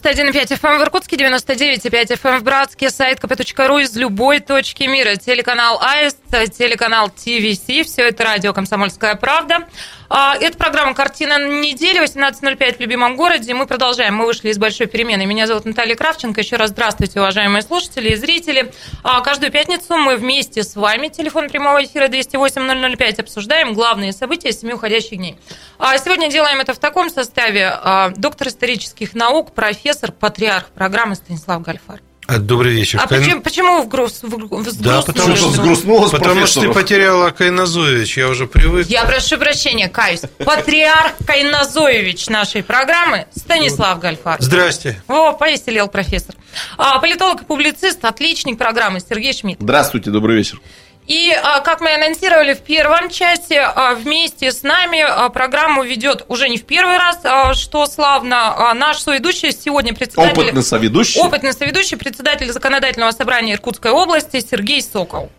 91,5 FM в Иркутске, 99,5 FM в Братске, сайт kp.ru из любой точки мира. Телеканал АИСТ, телеканал ТВС, все это радио «Комсомольская правда». А, Это программа «Картина недели», 18.05 в любимом городе. Мы продолжаем, мы вышли из большой перемены. Меня зовут Наталья Кравченко. Еще раз здравствуйте, уважаемые слушатели и зрители. А, Каждую пятницу мы вместе с вами, телефон прямого эфира 208-005, обсуждаем главные события семи уходящих дней. А Сегодня делаем это в таком составе. Доктор исторических наук, профессор, патриарх программы Станислав Гальфар. А, Добрый вечер. А Кайн- почему, почему вы в груз, в, в Да, потому что взгрустнулось Потому что ты потеряла Кайназоевич, я уже привык. Я прошу прощения, каюсь. Патриарх Кайназоевич нашей программы Станислав Гальфар. Здрасте. О, повеселел профессор. А, политолог и публицист, отличник программы Сергей Шмидт. Здравствуйте, добрый вечер. И, а, как мы анонсировали в первом часе, а, вместе с нами а, программу ведет уже не в первый раз, что славно, а, наш соведущий сегодня председатель... Опытный соведущий. Опытный соведущий, председатель Законодательного собрания Иркутской области Сергей Сокол.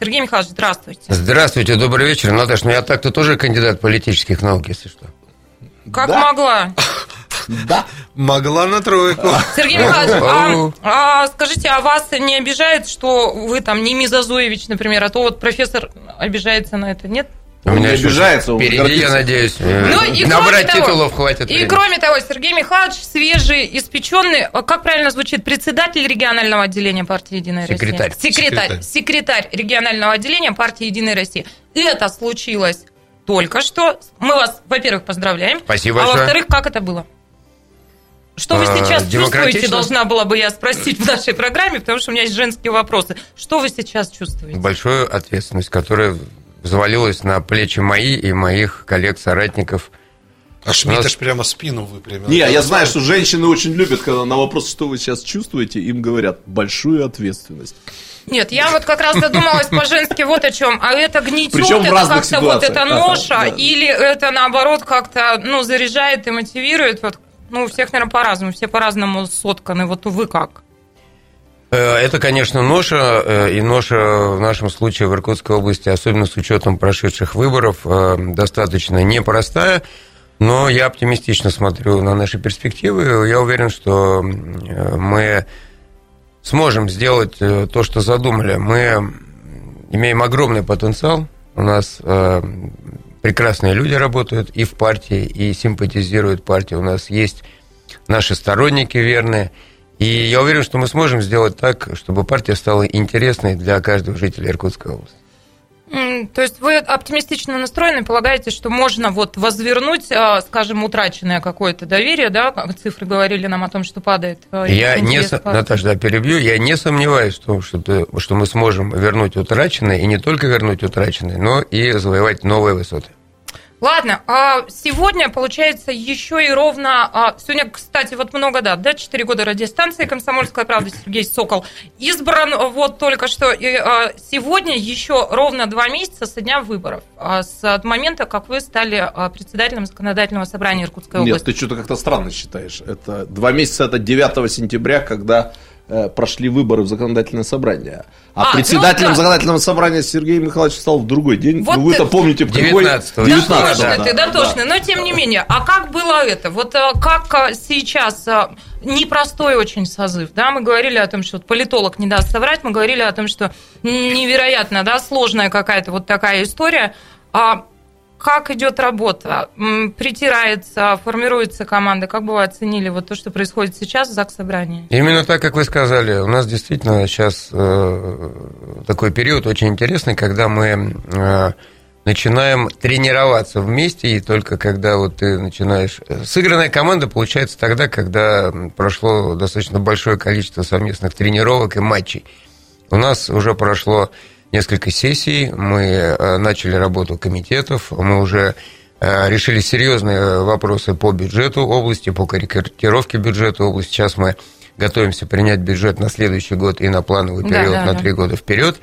Сергей Михайлович, здравствуйте. Здравствуйте, добрый вечер. Наташ, ну я так-то тоже кандидат политических наук, если что. Как Да. могла? <laughs> Да. Могла на тройку. Сергей Михайлович, а, а, скажите, а вас не обижает, что вы там не Мизозоевич, например, а то вот професпер обижается на это, нет? Не еще обижается, Впереди, я надеюсь. Ну, и Набрать кроме того- титулов хватит. И времени. кроме того, Сергей Михайлович свежий, испеченный, а как правильно звучит, председатель регионального отделения партии «Единая Секретарь. Россия». Секретарь. Секретарь. Секретарь регионального отделения партии «Единая Россия». Это случилось только что. Мы вас, во-первых, поздравляем. Спасибо А большое. во-вторых, как это было? Что вы А, сейчас чувствуете, должна была бы я спросить в нашей программе, потому что у меня есть женские вопросы. Что вы сейчас чувствуете? Большую ответственность, которая взвалилась на плечи мои и моих коллег-соратников. А Шмидт нас- аж прямо спину выпрямил. Не, я знаю, что женщины очень любят, когда на вопрос, что вы сейчас чувствуете, им говорят большую ответственность. Нет, я вот как раз задумалась по-женски вот о чем. А это гнетет, Причем это как-то вот это Ага, ноша, да. или это наоборот как-то ну, заряжает и мотивирует. Вот, ну, у всех, наверное, по-разному, все по-разному сотканы. Вот вы как? Э, Это, конечно, ноша, э, и ноша в нашем случае в Иркутской области, особенно с учетом прошедших выборов, э, достаточно непростая, но я оптимистично смотрю на наши перспективы. Я уверен, что мы сможем сделать то, что задумали. Мы имеем огромный потенциал. У нас прекрасные люди работают и в партии, и симпатизируют партии. У нас есть наши сторонники верные. И я уверен, что мы сможем сделать так, чтобы партия стала интересной для каждого жителя Иркутской области. То есть вы оптимистично настроены, полагаете, что можно вот возвернуть, а, скажем, утраченное какое-то доверие, да? Цифры говорили нам о том, что падает. а, Я не, партии. Наташа, да, перебью, я не сомневаюсь в том, что, ты- что мы сможем вернуть утраченное, и не только вернуть утраченное, но и завоевать новые высоты. Ладно, а сегодня, получается, еще и ровно... а, Сегодня, кстати, вот много дат, да? Четыре года радиостанции «Комсомольская правда» Сергей Сокол избран вот только что. И а, сегодня еще ровно два месяца со дня выборов, а, с момента, как вы стали а, председателем Законодательного собрания Иркутской Нет, области. ты что-то как-то странно считаешь. Это два месяца, это 9 сентября, когда прошли выборы в законодательное собрание. А, А, ну председателем да. законодательного собрания Сергей Михайлович стал в другой день. Вот ну, вы-то ты- помните, в какой... 19-го. 19-го, Дотошный да, ты, да, дотошный. да. Но тем не менее, а как было это? Вот а, как а, сейчас непростой очень созыв, да? Мы говорили о том, что вот политолог не даст соврать, мы говорили о том, что невероятно, да, сложная какая-то вот такая история. А как идет работа? Притирается, формируется команда. Как бы вы оценили вот то, что происходит сейчас в ЗАГС собрании? Именно так, как вы сказали, у нас действительно сейчас э, такой период очень интересный, когда мы э, начинаем тренироваться вместе, и только когда вот ты начинаешь... Сыгранная команда получается тогда, когда прошло достаточно большое количество совместных тренировок и матчей. У нас уже прошло несколько сессий, мы э, начали работу комитетов, мы уже э, решили серьезные вопросы по бюджету области, по корректировке бюджета области. Сейчас мы готовимся принять бюджет на следующий год и на плановый Да, период да, на да. три года вперед.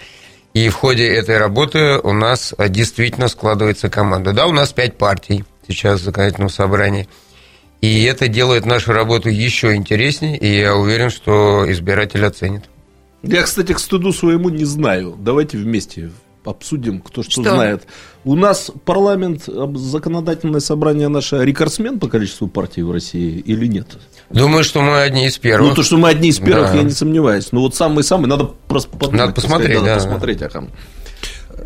И в ходе этой работы у нас э, действительно складывается команда. Да, у нас пять партий сейчас в законодательном собрании. И это делает нашу работу еще интереснее, и я уверен, что избиратель оценит. Я, кстати, к стыду своему не знаю. Давайте вместе обсудим, кто что, Что? знает. У нас парламент, законодательное собрание наше рекордсмен по количеству партий в России или нет? Думаю, что мы одни из первых. Ну, то, что мы одни из первых, Да. я не сомневаюсь. Но вот самые-самые, надо просто подумать, Надо посмотреть, сказать, надо да, да. посмотреть. ага.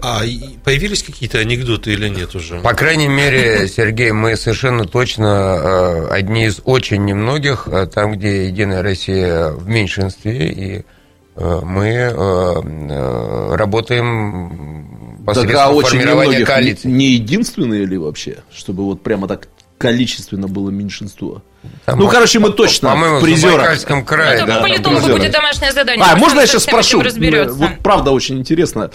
А появились какие-то анекдоты или нет уже? По крайней мере, <laughs> Сергей, мы совершенно точно э, одни из очень немногих, э, там, где Единая Россия в меньшинстве, и мы э, э, работаем Так, посредством а очень формирования немногих, коалиции. не, не единственные ли вообще, чтобы вот прямо так количественно было меньшинство? Там, Ну, короче, мы точно По-моему, в призерах. Забайкальском крае, Это да. политологу призеры. будет домашнее задание. А, можно я сейчас спрошу? Вот правда очень интересно.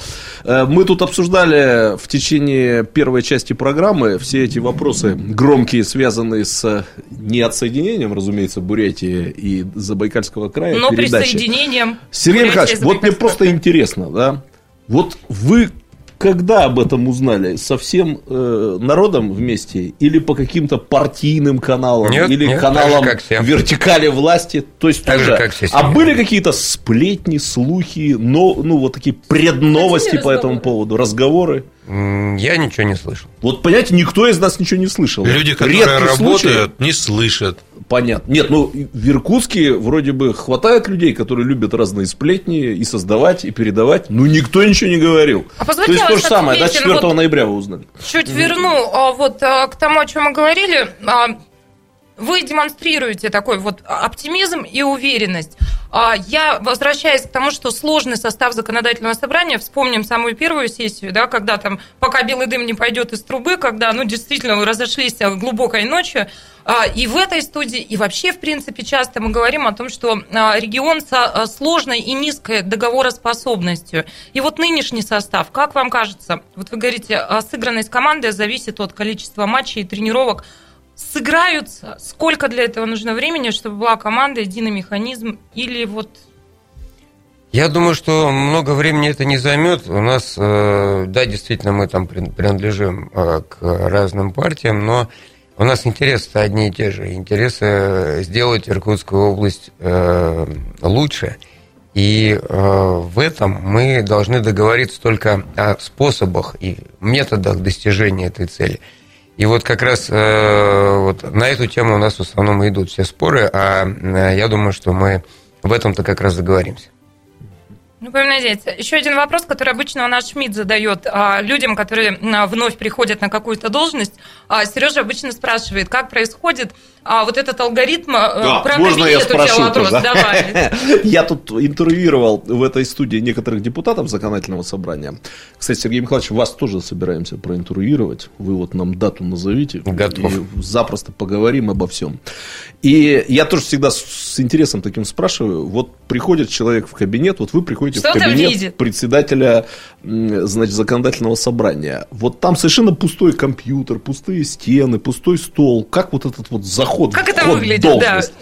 Э, Мы тут обсуждали в течение первой части программы все эти вопросы громкие, связанные с не отсоединением, разумеется, Бурятии и Забайкальского края. Но передачи. присоединением. Сергей Михайлович, вот мне просто интересно, да? Вот вы когда об этом узнали? Со всем э, народом вместе? Или по каким-то партийным каналам? Нет, или нет, каналам так же, как все. вертикали власти? То есть Так же, тоже- как все, А были какие-то сплетни, слухи, но, ну вот такие предновости Хотели по этому поводу, разговоры? Я ничего не слышал. Вот, понимаете, никто из нас ничего не слышал. Люди, которые Редкий случай- работают, не слышат. Понятно. Нет, ну в Иркутске вроде бы хватает людей, которые любят разные сплетни и создавать, и передавать. Ну никто ничего не говорил. А позвольте То есть то же самое, да, отметим, 4 вот- ноября вы узнали. Чуть верну а, вот а, к тому, о чем мы говорили. А, Вы демонстрируете такой вот оптимизм и уверенность. А, Я возвращаюсь к тому, что сложный состав законодательного собрания, вспомним самую первую сессию, да, когда там, пока белый дым не пойдет из трубы, когда, ну, действительно, разошлись глубокой ночью, А, и в этой студии, и вообще, в принципе, часто мы говорим о том, что а, регион со сложной и низкой договороспособностью. И вот нынешний состав, как вам кажется, вот вы говорите, сыгранность команды зависит от количества матчей и тренировок. Сыграются? Сколько для этого нужно времени, чтобы была команда, единый механизм? Или вот Я думаю, что много времени это не займет. У нас, э, да, действительно, мы там прин- принадлежим э, к разным партиям, но у нас интересы одни и те же. Интересы сделать Иркутскую область э, лучше. И э, в этом мы должны договориться только о способах и методах достижения этой цели. И вот как раз э, вот на эту тему у нас в основном идут все споры, а э, я думаю, что мы в этом-то как раз договоримся. Ну, будем надеяться. Еще один вопрос, который обычно наш Шмидт задает а, людям, которые а, вновь приходят на какую-то должность. А, Сережа обычно спрашивает, как происходит а, вот этот алгоритм. а, про можно я спрошу вопрос. тоже? Давай. <laughs> Я тут интервьюировал в этой студии некоторых депутатов законодательного собрания. Кстати, Сергей Михайлович, вас тоже собираемся проинтервьюировать. Вы вот нам дату назовите. Готов. И запросто поговорим обо всем. И я тоже всегда с интересом таким спрашиваю. Вот приходит человек в кабинет, вот вы приходите Что в там кабинет председателя значит, законодательного собрания. Вот там совершенно пустой компьютер, пустые стены, пустой стол. Как вот этот вот заход Как в это выглядит, должность?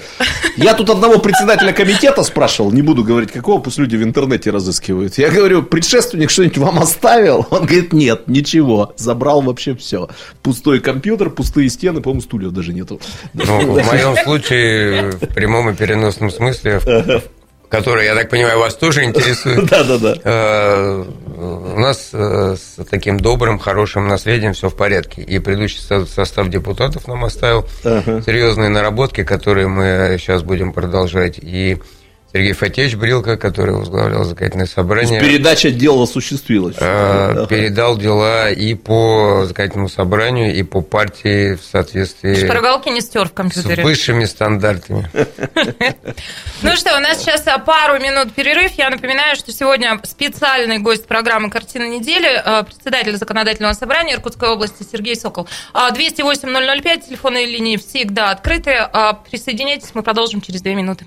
Я тут одного председателя комитета спрашивал, не буду говорить какого, пусть люди в интернете разыскивают. Я говорю, предшественник что-нибудь вам оставил? Он говорит, нет, ничего, забрал вообще все. Пустой компьютер, пустые стены, по-моему, стульев даже нету. Ну, в моем случае, в прямом и переносном смысле, в- который, я так понимаю, вас тоже интересует. <laughs> Да-да-да. Э, У нас э, с таким добрым, хорошим наследием все в порядке. И предыдущий со- состав депутатов нам оставил серьезные наработки, которые мы сейчас будем продолжать. И Сергей Фатеевич Брилко, который возглавлял законодательное собрание, Передача дела осуществилась. э, Ага. передал дела и по законодательному собранию, и по партии в соответствии Шпаргалки не стер в с компьютере. высшими стандартами. <laughs> Ну что, у нас сейчас а, пару минут перерыв. Я напоминаю, что сегодня специальный гость программы «Картина недели», а, председатель законодательного собрания Иркутской области Сергей Сокол. А, 208-005, телефонные линии всегда открыты. А, Присоединяйтесь, мы продолжим через две минуты.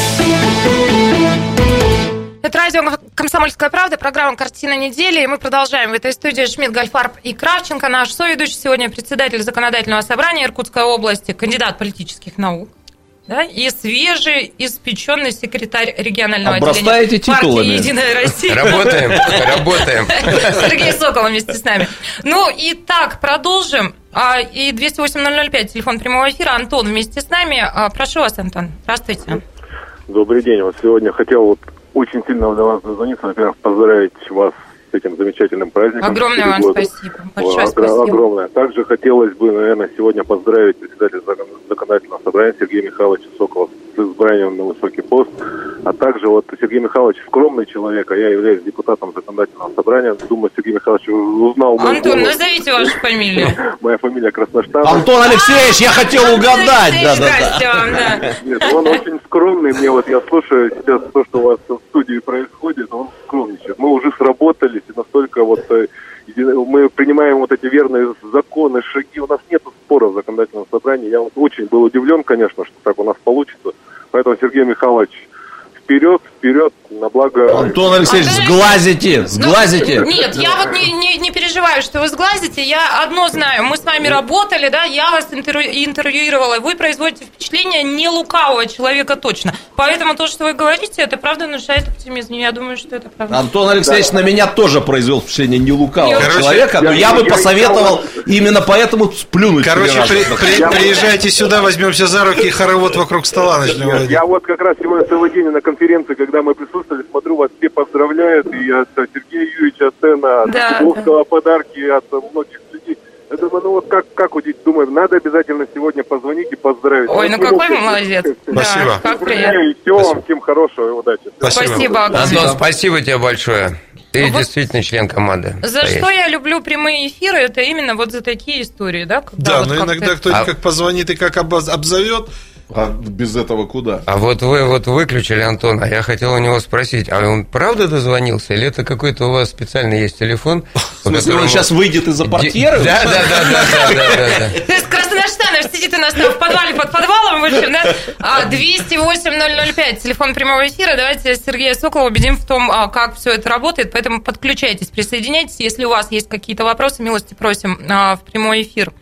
Это радио «Комсомольская правда», программа «Картина недели». И мы продолжаем. В этой студии Шмидт, Гальфарб и Кравченко. Наш соведущий сегодня председатель законодательного собрания Иркутской области, кандидат политических наук. Да, и свежий, испеченный секретарь регионального Обрастаете отделения партии титулами. «Единая Россия». Работаем, работаем. <laughs> Сергей Сокол вместе с нами. Ну и так, продолжим. А, И 208-005, телефон прямого эфира. Антон вместе с нами. А, Прошу вас, Антон. Здравствуйте. Добрый день. Вот сегодня хотел вот очень сильно до вас дозвониться. Во-первых, поздравить вас с этим замечательным праздником. Огромное вам года. спасибо. Большое Огр- спасибо. Огромное. Также хотелось бы, наверное, сегодня поздравить председателя закон- законодательного собрания Сергея Михайловича Сокола с избранием на высокий пост. А также вот Сергей Михайлович скромный человек, а я являюсь депутатом законодательного собрания. Думаю, Сергей Михайлович узнал Антон, голос. назовите вашу фамилию. <laughs> Моя фамилия Красноштанов. Антон Алексеевич, я хотел угадать. Да, да, да. Нет, он очень скромный. Мне вот я слушаю сейчас то, что у вас в студии происходит, он скромничает. Мы уже сработались, и настолько вот э, мы принимаем вот эти верные законы, шаги. У нас нет спора в законодательном собрании. Я вот очень был удивлен, конечно, что так у нас получится. Поэтому, Сергей Михайлович, вперед, вперед, на благо... Антон Алексеевич, Антон сглазите, Ну, сглазите. Нет, я вот не, не, не переживаю, что вы сглазите. Я одно знаю. Мы с вами работали, да, я вас интервью- интервьюировала. Вы производите впечатление не лукавого человека точно. Поэтому то, что вы говорите, это правда внушает оптимизм. Я думаю, что это правда. Антон Алексеевич на меня тоже произвел впечатление не лукавого Короче, человека, но я- я бы я- посоветовал именно поэтому сплюнуть. Короче, при- при- приезжайте сюда, возьмемся за руки и хоровод вокруг стола начнем водить. я вот как раз сегодня целый день на конференции, когда мы присутствовали, смотрю, вас все поздравляют, и от Сергея Юрьевича, от Сэна, от Да, Дубовского подарки, от многих людей. Я думаю, ну вот как, как удить? Думаю, надо обязательно сегодня позвонить и поздравить. Ой, ну Вот какой мы- вы молодец. <laughs> Спасибо. Да, как приятно. И всего вам, всем хорошего и удачи. Спасибо, огромное. Антон, спасибо тебе большое. Ты Вот действительно член команды. За что я люблю прямые эфиры, это именно вот за такие истории, да? когда Да, вот но иногда кто-нибудь А- как позвонит и как обоз- обзовет. А без этого куда? А вот вы вот выключили Антона, а я хотел у него спросить, а он правда дозвонился, или это какой-то у вас специальный есть телефон? <laughs> В смысле, он сейчас выйдет из-за портьеры? Да, да, да, да, да, да, да. То есть Красноштанов сидит у нас там в подвале под подвалом, в общем, да? А, 208-005, телефон прямого эфира. Давайте Сергея Соколова убедим в том, а, как все это работает. Поэтому подключайтесь, присоединяйтесь. Если у вас есть какие-то вопросы, милости просим а, в прямой эфир.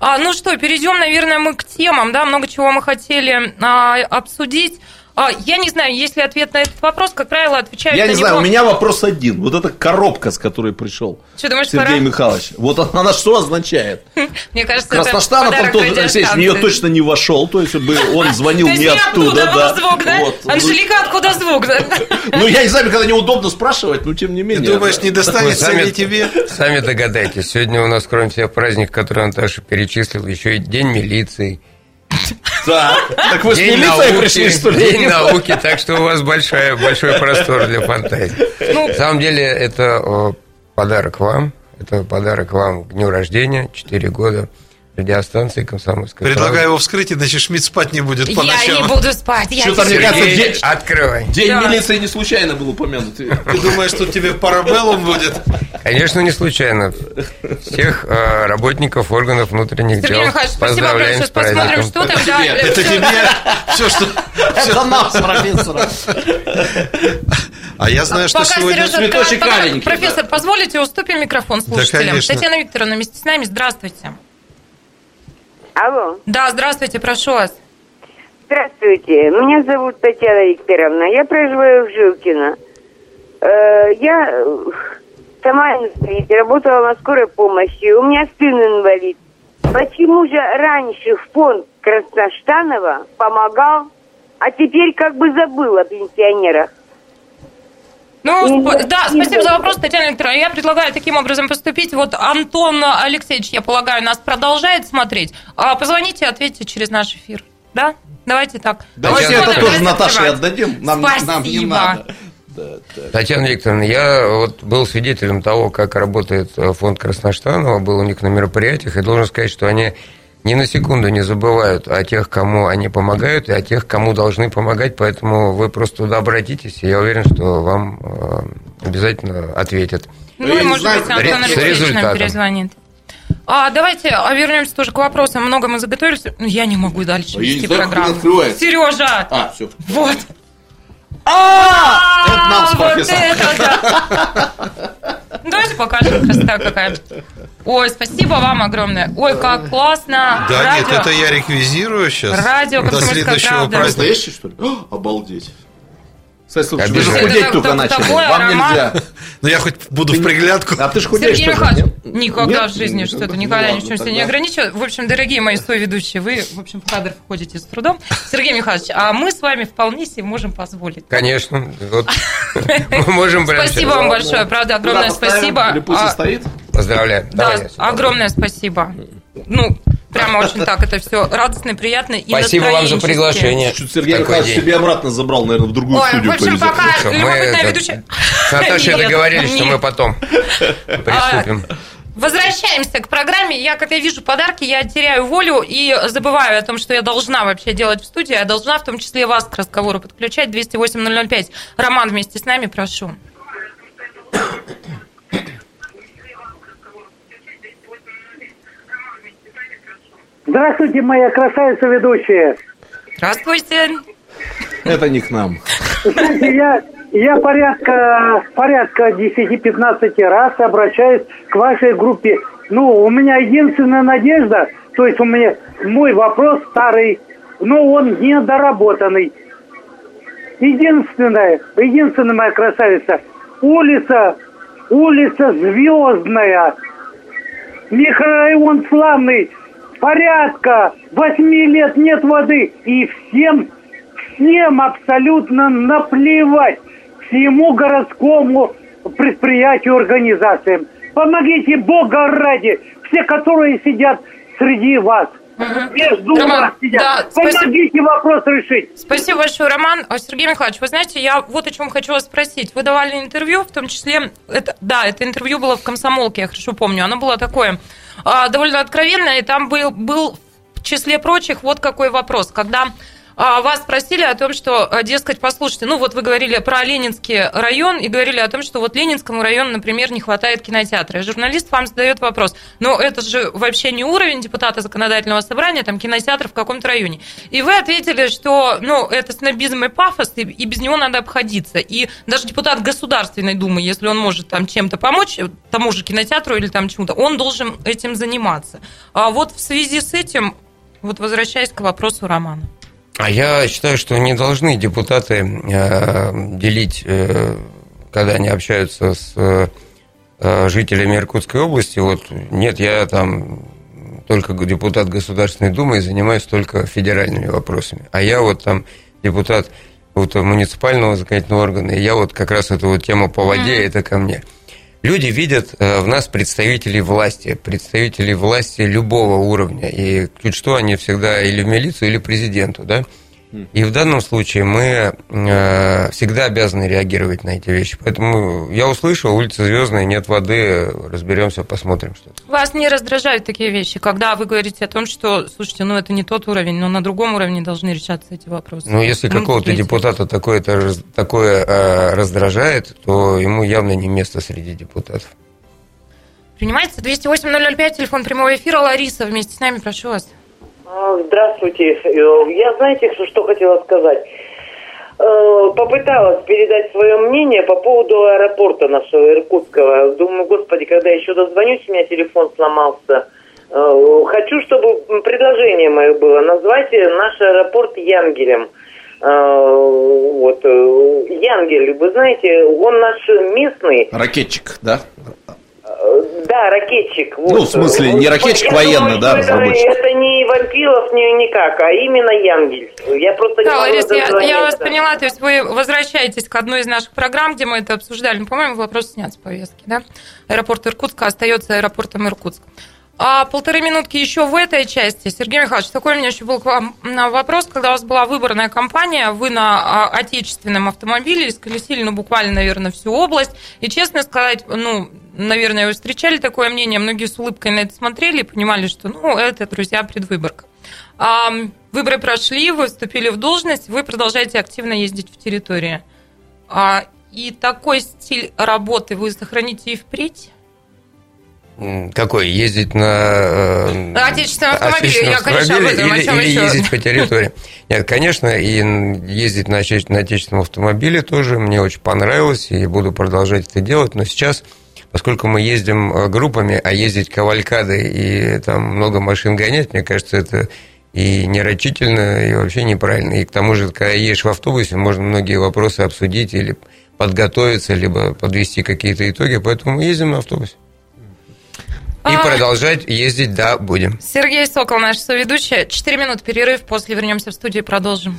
А, ну что, перейдем, наверное, мы к темам, да, много чего мы хотели а, обсудить. А, я не знаю, есть ли ответ на этот вопрос, как правило, отвечают Я на не знаю, него- у меня вопрос один. Вот эта коробка, с которой пришел Что, думаешь, Сергей пора? Михайлович, вот она что означает? <laughs> Мне кажется, Красноштанов Антон Алексеевич в нее точно не вошел, то есть бы он <laughs> звонил не оттуда, оттуда да. звук, да? Анжелика, откуда звук? <laughs> Ну, я не знаю, когда неудобно спрашивать, но тем не Ты менее. думаешь, не достанется ли тебе? Сами догадайтесь, сегодня у нас, кроме всех праздников, которые Антоша перечислил, еще и День милиции. Так, так вы с День милицией науки, пришли, что ли? День науки, так что у вас большая, большой простор для фантазии. Ну, На самом деле, это о, подарок вам. Это подарок вам к дню рождения, 4 года радиостанции «Комсомольская Предлагаю правда». его вскрыть, иначе Шмидт спать не будет по Я не ночам. буду спать. Я Что-то мне кажется, день- открывай. День Да. милиции не случайно был упомянут. Ты думаешь, тут тебе парабеллум будет? Конечно, не случайно. Всех э, работников органов внутренних Сергей дел Михайлович, спасибо поздравляем Сейчас с посмотрим, праздником. что там. да, Это тебе все, что... Это нам с профессором. А я знаю, что Пока сегодня... Сережа цветочек Профессор, позволите, уступим микрофон слушателям. конечно. Татьяна Викторовна вместе с нами. Здравствуйте. Алло, Да, здравствуйте, прошу вас. здравствуйте. Меня зовут Татьяна Викторовна. Я проживаю в Жилкино. Э, Я э, сама инвалид, работала на скорой помощи. У меня сын инвалид. Почему же раньше фонд Красноштанова помогал, а теперь как бы забыл о пенсионерах? Ну, да, спасибо за вопрос, Татьяна Викторовна. Я предлагаю таким образом поступить. Вот Антон Алексеевич, я полагаю, нас продолжает смотреть. А позвоните, ответьте через наш эфир. Да? Давайте так. Давайте Татьяна, это Давайте тоже Наташе открывать. отдадим. Нам, нам не Спасибо. надо. Татьяна Викторовна, я вот был свидетелем того, как работает э, фонд Красноштанова, был у них на мероприятиях, и должен сказать, что они ни на секунду не забывают о тех, кому они помогают, и о тех, кому должны помогать, поэтому вы просто туда обратитесь, и я уверен, что вам э, обязательно ответят. Ну, и, может быть, Антон Алексеевич нам перезвонит. А, давайте а, вернемся тоже к вопросам. Много мы заготовились. Ну, Я не могу дальше А я вести программу. Сережа! А, все. Вот. А, это нам с вот это да. <laughs> Давайте покажем, красота какая. Ой, спасибо вам огромное. Ой, как классно. Да нет, Радио. это я реквизирую сейчас. Радио До «Комсомольская следующего правда». праздника. Настоящий, что ли? О, обалдеть. Кстати, слушай, вы же худеть Это только начали. такой Вам аромат. нельзя. Ну, я хоть буду в приглядку. А ты же худеешь Сергей тоже, Михайлович, нет? никогда Нет? в жизни Ну, что-то, ну никогда ладно, ни в чем себя не ограничиваю. В общем, дорогие мои соведущие, вы, в общем, в кадр входите с трудом. Сергей Михайлович, а мы с вами вполне себе можем позволить. Конечно, вот мы можем прямо Спасибо сейчас. вам большое, правда, огромное спасибо. Или пусть А, стоит? Поздравляю. Да, огромное спасибо. Ну, Прямо очень так это все радостно, приятно и Спасибо вам за приглашение. Чуть Сергей Михайлович себе обратно забрал, наверное, в другую Ой, студию в общем, повезет. пока Что, мы любопытная это- ведущая... С Наташей договорились, что мы потом приступим. Возвращаемся к программе. Я, когда вижу подарки, я теряю волю и забываю о том, что я должна вообще делать в студии. Я должна в том числе вас к разговору подключать. 208-005. Роман вместе с нами, прошу. Здравствуйте, моя красавица ведущая. Здравствуйте. Это не к нам. Знаете, я, я порядка, порядка 10-15 раз обращаюсь к вашей группе. Ну, у меня единственная надежда, то есть у меня мой вопрос старый, но он недоработанный. Единственная, единственная моя красавица, улица, улица Звездная, микрорайон славный, порядка, восьми лет нет воды, и всем, всем абсолютно наплевать всему городскому предприятию, организациям. Помогите Бога ради, все, которые сидят среди вас. Между Роман, сидят. да, спасибо. Помогите вопрос решить. Спасибо большое, Роман. Сергей Михайлович, вы знаете, я вот о чем хочу вас спросить. Вы давали интервью, в том числе, это, да, это интервью было в «Комсомолке», я хорошо помню. Оно было такое а, довольно откровенное, и там был, был в числе прочих вот какой вопрос. Когда вас спросили о том, что, а, дескать, послушайте, ну вот вы говорили про Ленинский район и говорили о том, что вот Ленинскому району, например, не хватает кинотеатра. И журналист вам задает вопрос, но это же вообще не уровень депутата законодательного собрания, там кинотеатр в каком-то районе. И вы ответили, что, ну, это снобизм и пафос, и, и без него надо обходиться. И даже депутат Государственной Думы, если он может там чем-то помочь, тому же кинотеатру или там чему-то, он должен этим заниматься. А вот в связи с этим, вот возвращаясь к вопросу Романа. А я считаю, что не должны депутаты э, делить, э, когда они общаются с э, жителями Иркутской области. Вот нет, я там только депутат Государственной Думы и занимаюсь только федеральными вопросами. А я вот там депутат вот, муниципального законодательного органа, и я вот как раз эту вот тему по воде, это ко мне. Люди видят э, в нас представителей власти, представителей власти любого уровня. И чуть что они всегда или в милицию, или президенту, да? И в данном случае мы э, всегда обязаны реагировать на эти вещи. Поэтому я услышал, улица Звездная, нет воды, разберемся, посмотрим что Вас не раздражают такие вещи, когда вы говорите о том, что, слушайте, ну это не тот уровень, но на другом уровне должны решаться эти вопросы. Ну, если Ну, какого-то депутата такое, такое э, раздражает, то ему явно не место среди депутатов. Принимается 208-005, телефон прямого эфира. Лариса вместе с нами, прошу вас. А, Здравствуйте. Э, Я знаете, что, что хотела сказать? Э, Попыталась передать свое мнение по поводу аэропорта нашего Иркутского. Думаю, господи, когда еще дозвонюсь, у меня телефон сломался. Э, Хочу, чтобы предложение мое было. Назвайте наш аэропорт Янгелем. Вот. Янгель, вы знаете, он наш местный. Ракетчик, да? Да, ракетчик. вот. Ну, в смысле, не ракетчик я военный, думаю, да, что это- разработчик. Это не вампилов, не никак, а именно Янгель. Я просто Да, не могу Ларис, я, я вас поняла, то есть вы возвращаетесь к одной из наших программ, где мы это обсуждали. Ну, по-моему, вопрос снят с повестки, да? Аэропорт Иркутска остается аэропортом Иркутск. А полторы минутки еще в этой части. Сергей Михайлович, такой у меня еще был к вам вопрос. Когда у вас была выборная кампания, вы на а, отечественном автомобиле исколесили, ну, буквально, наверное, всю область. И, честно сказать, ну, наверное, вы встречали такое мнение, многие с улыбкой на это смотрели и понимали, что, ну, это, друзья, предвыборка. Выборы прошли, вы вступили в должность, вы продолжаете активно ездить в территории. А, И такой стиль работы вы сохраните и впредь? Какой? Ездить на... э, Отечественном автомобиле, я, конечно, об этом, о или, чем или еще? ездить по территории. Нет, конечно, и ездить на, на отечественном автомобиле тоже мне очень понравилось, и буду продолжать это делать, но сейчас, поскольку мы ездим э, группами, а ездить кавалькадой и там много машин гонять, мне кажется, это и нерачительно, и вообще неправильно. И к тому же, когда едешь в автобусе, можно многие вопросы обсудить или подготовиться, либо подвести какие-то итоги, поэтому мы ездим на автобусе. И А. продолжать ездить, да, будем. Сергей Сокол, наш соведущий. Четыре минуты перерыв, после вернемся в студию и продолжим.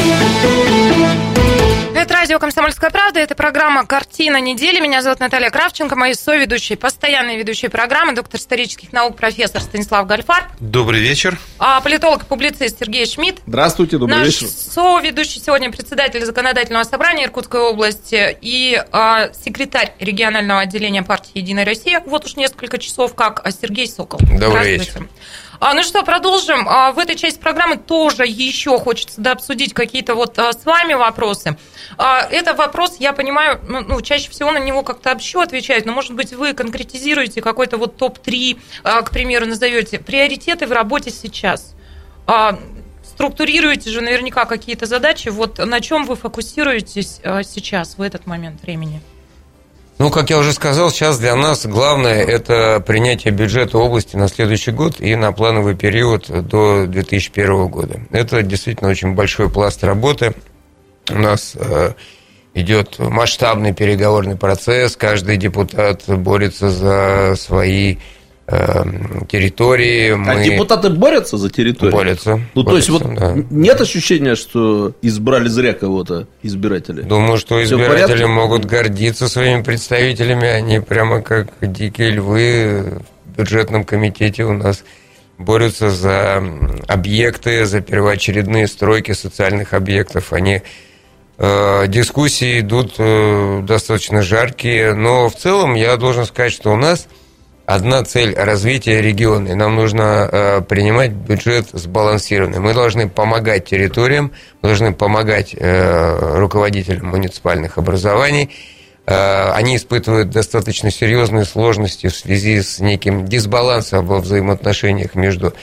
Радио «Комсомольская правда». Это программа «Картина недели». Меня зовут Наталья Кравченко, мои соведущие, постоянные ведущие программы, доктор исторических наук, профессор Станислав Гальфар, Добрый вечер. а политолог и публицист Сергей Шмидт, Здравствуйте, добрый Наш вечер. соведущий сегодня председатель законодательного собрания Иркутской области и а, секретарь регионального отделения партии «Единая Россия». Вот уж несколько часов как а, Сергей Сокол. Добрый Здравствуйте. А, ну что, продолжим. А, в этой части программы тоже еще хочется да, обсудить какие-то вот а, с вами вопросы. А, это вопрос, я понимаю, ну, ну, чаще всего на него как-то общо отвечают, но, может быть, вы конкретизируете какой-то вот топ-3, а, к примеру, назовете приоритеты в работе сейчас. А, структурируете же наверняка какие-то задачи. Вот на чем вы фокусируетесь а, сейчас, в этот момент времени? Ну, как я уже сказал, сейчас для нас главное – это принятие бюджета области на следующий год и на плановый период до 2001 года. Это действительно очень большой пласт работы. У нас э, идет масштабный переговорный процесс, каждый депутат борется за свои территории. А Мы депутаты борются за территорию? борются. Ну, то есть, вот борются, да. нет ощущения, что избрали зря кого-то избиратели? Думаю, что Всё в избиратели могут гордиться своими представителями. Они прямо как дикие львы в бюджетном комитете у нас борются за объекты, за первоочередные стройки социальных объектов. Они э, дискуссии идут э, достаточно жаркие, но в целом я должен сказать, что у нас одна цель развития региона. И нам нужно э, принимать бюджет сбалансированный. Мы должны помогать территориям, мы должны помогать э, руководителям муниципальных образований. Э, они испытывают достаточно серьезные сложности в связи с неким дисбалансом во взаимоотношениях между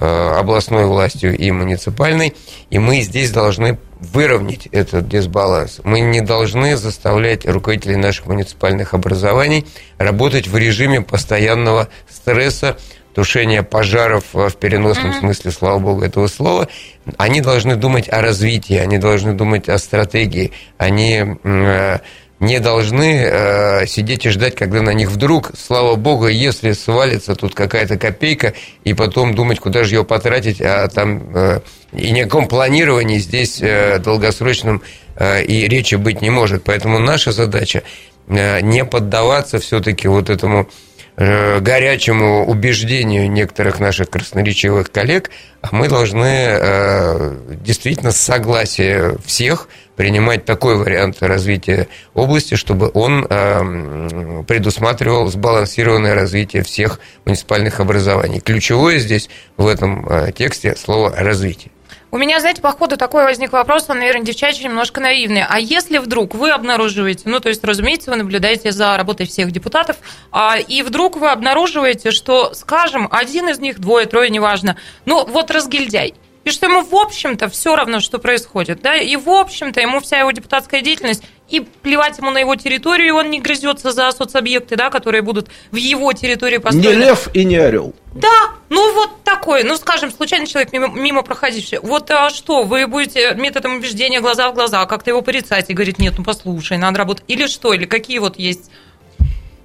областной властью и муниципальной, и мы здесь должны выровнять этот дисбаланс. Мы не должны заставлять руководителей наших муниципальных образований работать в режиме постоянного стресса, тушения пожаров э, в переносном смысле, слава богу, этого слова. Они должны думать о развитии, они должны думать о стратегии, они э, не должны э, сидеть и ждать, когда на них вдруг, слава богу, если свалится тут какая-то копейка, и потом думать, куда же ее потратить, а там э, и ни о каком планировании здесь э, долгосрочном э, и речи быть не может. Поэтому наша задача э, не поддаваться все-таки вот этому э, горячему убеждению некоторых наших красноречивых коллег, мы должны э, действительно с согласия всех принимать такой вариант развития области, чтобы он э, предусматривал сбалансированное развитие всех муниципальных образований. Ключевое здесь в этом э, тексте слово «развитие». У меня, знаете, по ходу такой возник вопрос, он, наверное, девчачий, немножко наивный. А если вдруг вы обнаруживаете, ну, то есть, разумеется, вы наблюдаете за работой всех депутатов, а, и вдруг вы обнаруживаете, что, скажем, один из них, двое, трое, неважно, ну, вот разгильдяй, и что ему, в общем-то, все равно, что происходит, да, и, в общем-то, ему вся его депутатская деятельность, и плевать ему на его территорию, и он не грызется за соцобъекты, да, которые будут в его территории Не построены. лев и не орел. Да, ну вот такой, ну скажем, случайный человек мимо, мимо проходивший. Вот а что, вы будете методом убеждения глаза в глаза как-то его порицать и говорить, нет, ну послушай, надо работать. Или что, или какие вот есть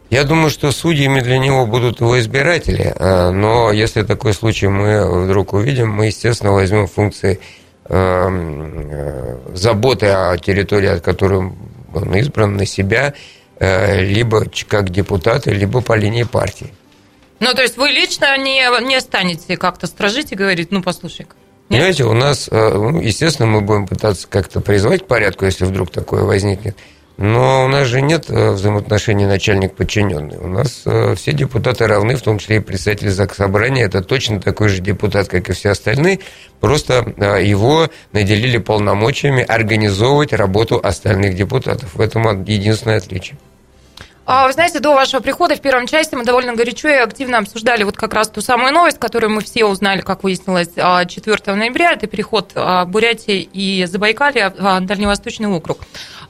Я думаю, что судьями для него будут его избиратели, а, но если такой случай мы вдруг увидим, мы, естественно, возьмем функции эм, э, заботы о территории, от которой он избран, на себя, либо как депутаты, либо по линии партии. Ну, то есть вы лично не, не станете как-то стражить и говорить, ну, послушай-ка. Нет? Понимаете, у нас, э, ну, естественно, мы будем пытаться как-то призвать к порядку, если вдруг такое возникнет. Но у нас же нет э, взаимоотношений начальник-подчиненный. У нас э, все депутаты равны, в том числе и председатель Заксобрания. Это точно такой же депутат, как и все остальные. Просто его наделили полномочиями организовывать работу остальных депутатов. В этом единственное отличие. А, Вы знаете, до вашего прихода в первом части мы довольно горячо и активно обсуждали вот как раз ту самую новость, которую мы все узнали, как выяснилось, а, 4 ноября. Это переход а, Бурятии и Забайкалья в Дальневосточный округ.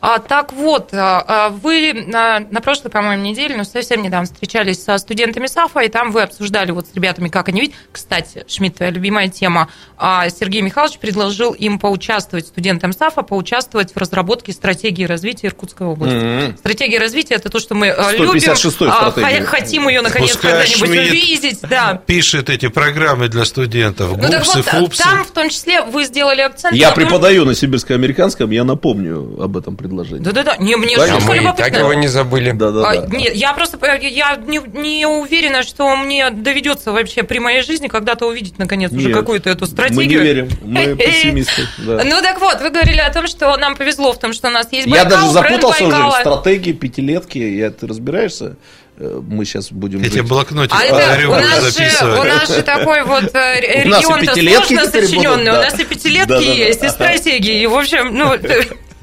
А, Так вот, а, а, вы на, на прошлой, по-моему, неделе, ну, совсем недавно встречались со студентами САФа, и там вы обсуждали вот с ребятами, как они видят. Кстати, Шмидт, твоя любимая тема. А, Сергей Михайлович предложил им поучаствовать, студентам САФа, поучаствовать в разработке стратегии развития Иркутской области. Стратегия развития – это то, что мы мы э, любим, 156-й а, стратегии. хотим ее наконец когда-нибудь увидеть, да. Пишет эти программы для студентов. Ну так Гупсы, вот, фупсы. там в том числе вы сделали акцент. Я на том- преподаю на сибирско-американском, я напомню об этом предложении. Да-да-да, не, мне. А жутко мы любопытно. так его не забыли. А, Да-да-да. нет, я просто э, я не, не уверена, что мне доведется вообще при моей жизни когда-то увидеть наконец уже Нет, какую-то эту Мы стратегию. не верим, мы <laughs> пессимисты. да. Ну так вот, вы говорили о том, что нам повезло в том, что у нас есть Я Байкал, даже бренд запутался уже в стратегии пятилетки. Я, ты разбираешься? Э, Мы сейчас будем... Эти жить. блокнотики А это подарю, у нас, же, у нас же такой вот э, пятилетки сложно сочиненный, да. у нас и пятилетки Да-да-да. есть, и стратегии, и в общем, ну,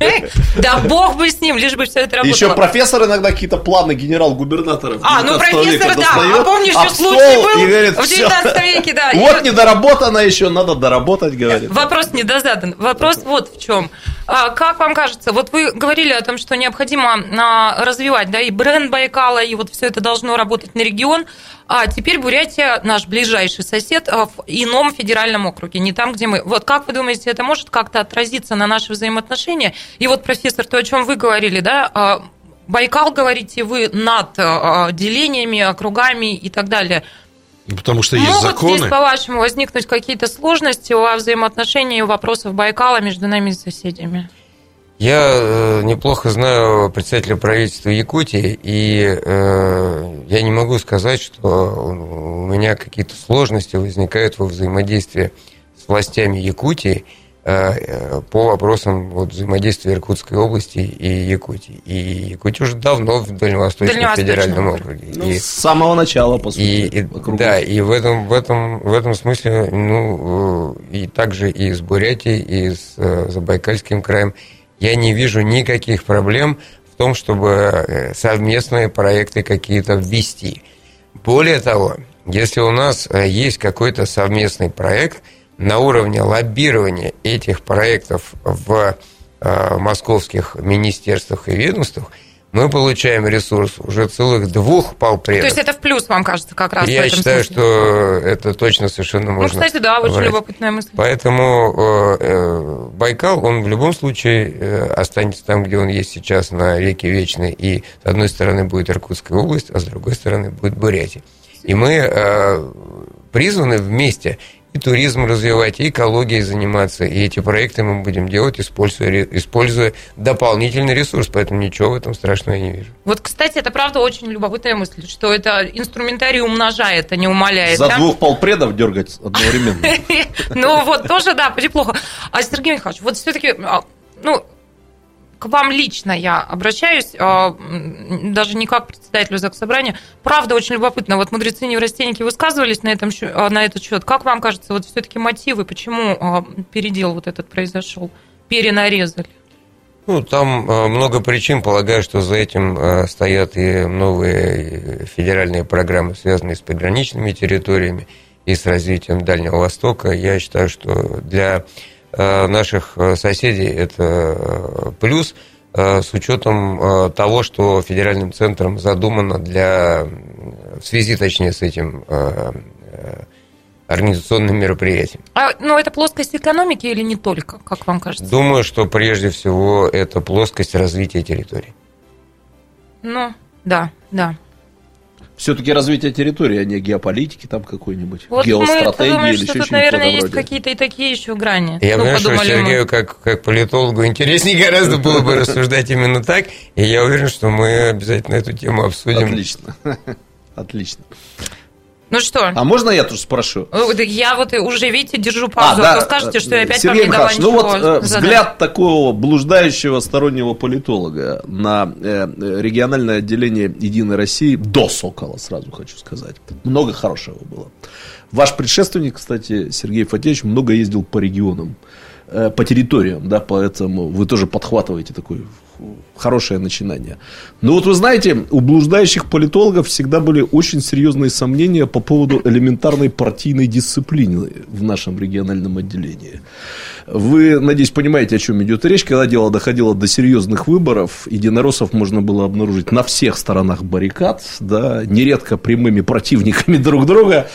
<laughs> да бог бы с ним, лишь бы все это работало. Еще профессор иногда какие-то планы генерал-губернаторов. А, ну 19 профессор, да. А помнишь, что стол случай был говорит, в «Всё, 19 веке, да. Вот И- недоработано еще, надо доработать, говорит. Вопрос недозадан. Вопрос вот в чем. А, Как вам кажется, вот вы говорили о том, что необходимо а, развивать, да, и бренд Байкала, и вот все это должно работать на регион. А теперь Бурятия наш ближайший сосед а, в ином федеральном округе, не там, где мы. Вот как вы думаете, это может как-то отразиться на наши взаимоотношения? И вот, профессор, то, о чем вы говорили, да, Байкал, говорите вы, над делениями, округами и так далее. Потому что есть Могут законы. здесь, по-вашему, возникнуть какие-то сложности во взаимоотношении вопросов Байкала между нами и соседями? Я э, неплохо знаю представителя правительства Якутии, и э, я не могу сказать, что у меня какие-то сложности возникают во взаимодействии с властями Якутии по вопросам вот, взаимодействия Иркутской области и Якутии. И Якутия уже давно в Дальневосточном Дальневосточном федеральном округе. Ну, И- с самого начала, по сути. и, и- да, и в этом, в этом, в этом смысле, ну, э, и также и с Бурятией, и с э, Забайкальским краем я не вижу никаких проблем в том, чтобы э, совместные проекты какие-то ввести. Более того, если у нас э, есть какой-то совместный проект на уровне лоббирования этих проектов в э, московских министерствах и ведомствах, мы получаем ресурс уже целых двух полпредов. То есть это в плюс, вам кажется, как раз в Я этом считаю, смысле? что это точно совершенно Ну, можно. кстати, да, очень брать. любопытная мысль. Поэтому э, э, Байкал, он в любом случае останется там, где он есть сейчас, на реке Вечной. И с одной стороны будет Иркутская область, а с другой стороны будет Бурятия. И мы призваны вместе и туризм развивать, и экологией заниматься. И эти проекты мы будем делать, используя, используя дополнительный ресурс. Поэтому ничего в этом страшного я не вижу. Вот, кстати, это правда очень любопытная мысль, что это инструментарий умножает, а не умаляет. За да? двух полпредов дергать одновременно. <laughs> Ну вот, тоже, да, неплохо. А Сергей Михайлович, вот все-таки, ну, к вам лично я обращаюсь, а, даже не как председателю Заксобрания. Правда, очень любопытно. Вот мудрецы неврастенники высказывались на, этом, а, на этот счет. Как вам кажется, вот все-таки мотивы, почему а, передел вот этот произошел? Перенарезали. Ну, там много причин. Полагаю, что за этим стоят и новые э, федеральные программы, связанные с приграничными территориями и с развитием Дальнего Востока. Я считаю, что для наших э, соседей это э, плюс, э, с учетом э, того, что федеральным центром задумано для, в связи, точнее, с этим э, э, организационным мероприятием. А, ну, это плоскость экономики или не только, как вам кажется? Думаю, что прежде всего это плоскость развития территории. Ну, да, да. Все-таки развитие территории, а не геополитики там какой-нибудь, Вот мы геостратегии думаем, или что еще тут, наверное, есть какие-то и такие еще грани. Я ну, понимаю, что мы. Сергею, как, как политологу, интереснее гораздо было бы рассуждать именно так, и я уверен, что мы обязательно эту тему обсудим. Отлично. <laughs> Отлично. Ну что, А можно я тоже спрошу? э, я вот уже, видите, держу А, паузу, да, а то скажете, что я опять Сергей вам не дала ну вот э, задать. взгляд такого блуждающего стороннего политолога на э, региональное отделение Единой России до Сокола, сразу хочу сказать. Много хорошего было. Ваш предшественник, кстати, Сергей Фатеевич, много ездил по регионам, э, по территориям, да, поэтому вы тоже подхватываете такое хорошее начинание. Но вот вы знаете, у блуждающих политологов всегда были очень серьезные сомнения по поводу элементарной партийной дисциплины в нашем региональном отделении. Вы, надеюсь, понимаете, о чем идет речь. Когда дело доходило до серьезных выборов, единороссов можно было обнаружить на всех сторонах баррикад, да, нередко прямыми противниками <laughs> друг друга.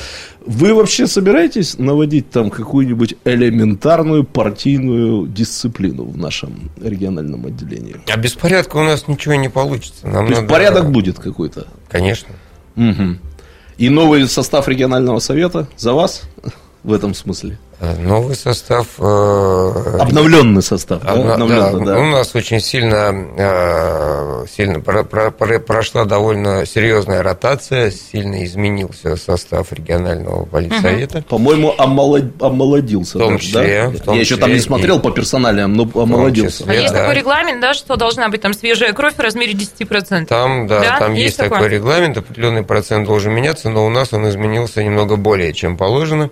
Вы вообще собираетесь наводить там какую-нибудь элементарную партийную дисциплину в нашем региональном отделении? А беспорядка у нас ничего не получится. Нам есть надо- порядок будет какой-то? Конечно. Мгм. И новый состав регионального совета за вас в этом смысле? Э, Новый состав... э, Обновленный состав, да? Обновленный, да, да. У нас очень сильно, э, сильно про- про- про- прошла довольно серьезная ротация, сильно изменился состав регионального политсовета. По-моему, омолод- омолодился. В том числе, да? в том Я еще числе там не и- смотрел по персоналиям, но омолодился. А есть да. такой регламент, да, что должна быть там свежая кровь в размере 10%? Там, да, Да? там Есть есть, такой регламент, определенный процент должен меняться, но у нас он изменился немного более, чем положено.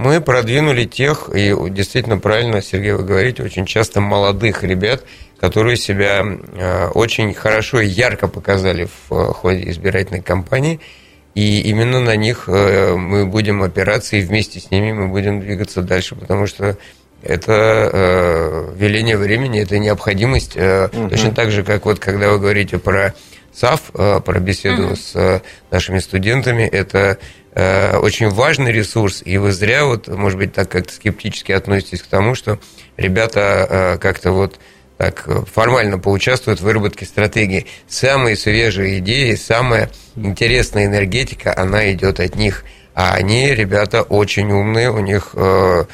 Мы продвинули тех, и действительно правильно, Сергей, вы говорите, очень часто молодых ребят, которые себя э, очень хорошо и ярко показали в э, ходе избирательной кампании. И именно на них э, мы будем опираться, и вместе с ними мы будем двигаться дальше, потому что это веление времени, это необходимость. э, Точно так же, как вот когда вы говорите про САФ, э, про беседу с э, нашими студентами, это э, очень важный ресурс, и вы зря, вот, может быть, так как-то скептически относитесь к тому, что ребята как-то вот так формально поучаствуют в выработке стратегии. Самые свежие идеи, самая интересная энергетика, она идет от них. А они, ребята, очень умные, у них э,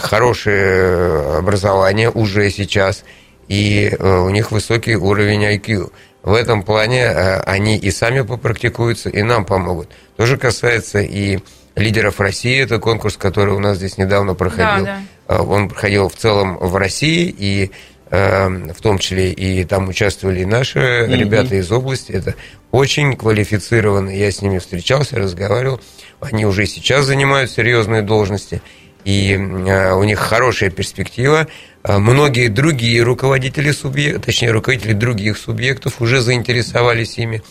хорошее образование уже сейчас, и э, у них высокий уровень IQ. В этом плане э, они и сами попрактикуются, и нам помогут. То же касается и лидеров России, это конкурс, который у нас здесь недавно проходил. Да, Э, Он проходил в целом в России, и э, в том числе и там участвовали наши ребята из области. Это очень квалифицированные. Я с ними встречался, разговаривал. Они уже сейчас занимают серьезные должности. И э, у них хорошая перспектива. Э, Многие другие руководители субъектов, точнее, руководители других субъектов уже заинтересовались ими.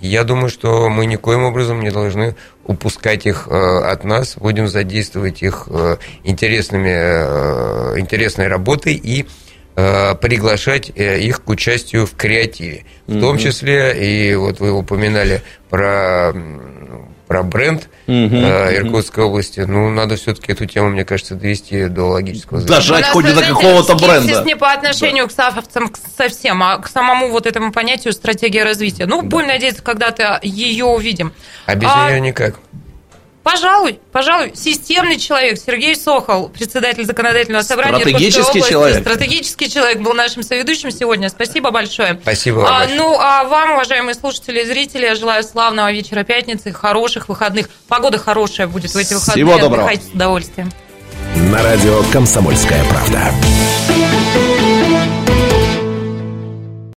И я думаю, что мы никоим образом не должны упускать их э, от нас, будем задействовать их интересными, интересной работой и приглашать их к участию в креативе. В том числе, и вот вы упоминали про, про бренд э, Иркутской области. Ну, надо все-таки эту тему, мне кажется, довести до логического завершения. Хоть вы до какого-то бренда. не по отношению к сафовцам к- совсем, а к самому вот этому понятию стратегия развития. Ну, будем надеяться, когда-то ее увидим. А без А, нее никак. Пожалуй, пожалуй, системный человек Сергей Сохол, председатель законодательного собрания Стратегический области. человек. Стратегический человек был нашим соведущим сегодня. Спасибо большое. Спасибо вам А, большое. ну, а вам, уважаемые слушатели и зрители, я желаю славного вечера пятницы, хороших выходных. Погода хорошая будет в эти выходные. Всего доброго. Отдыхайте с удовольствием. На радио «Комсомольская правда».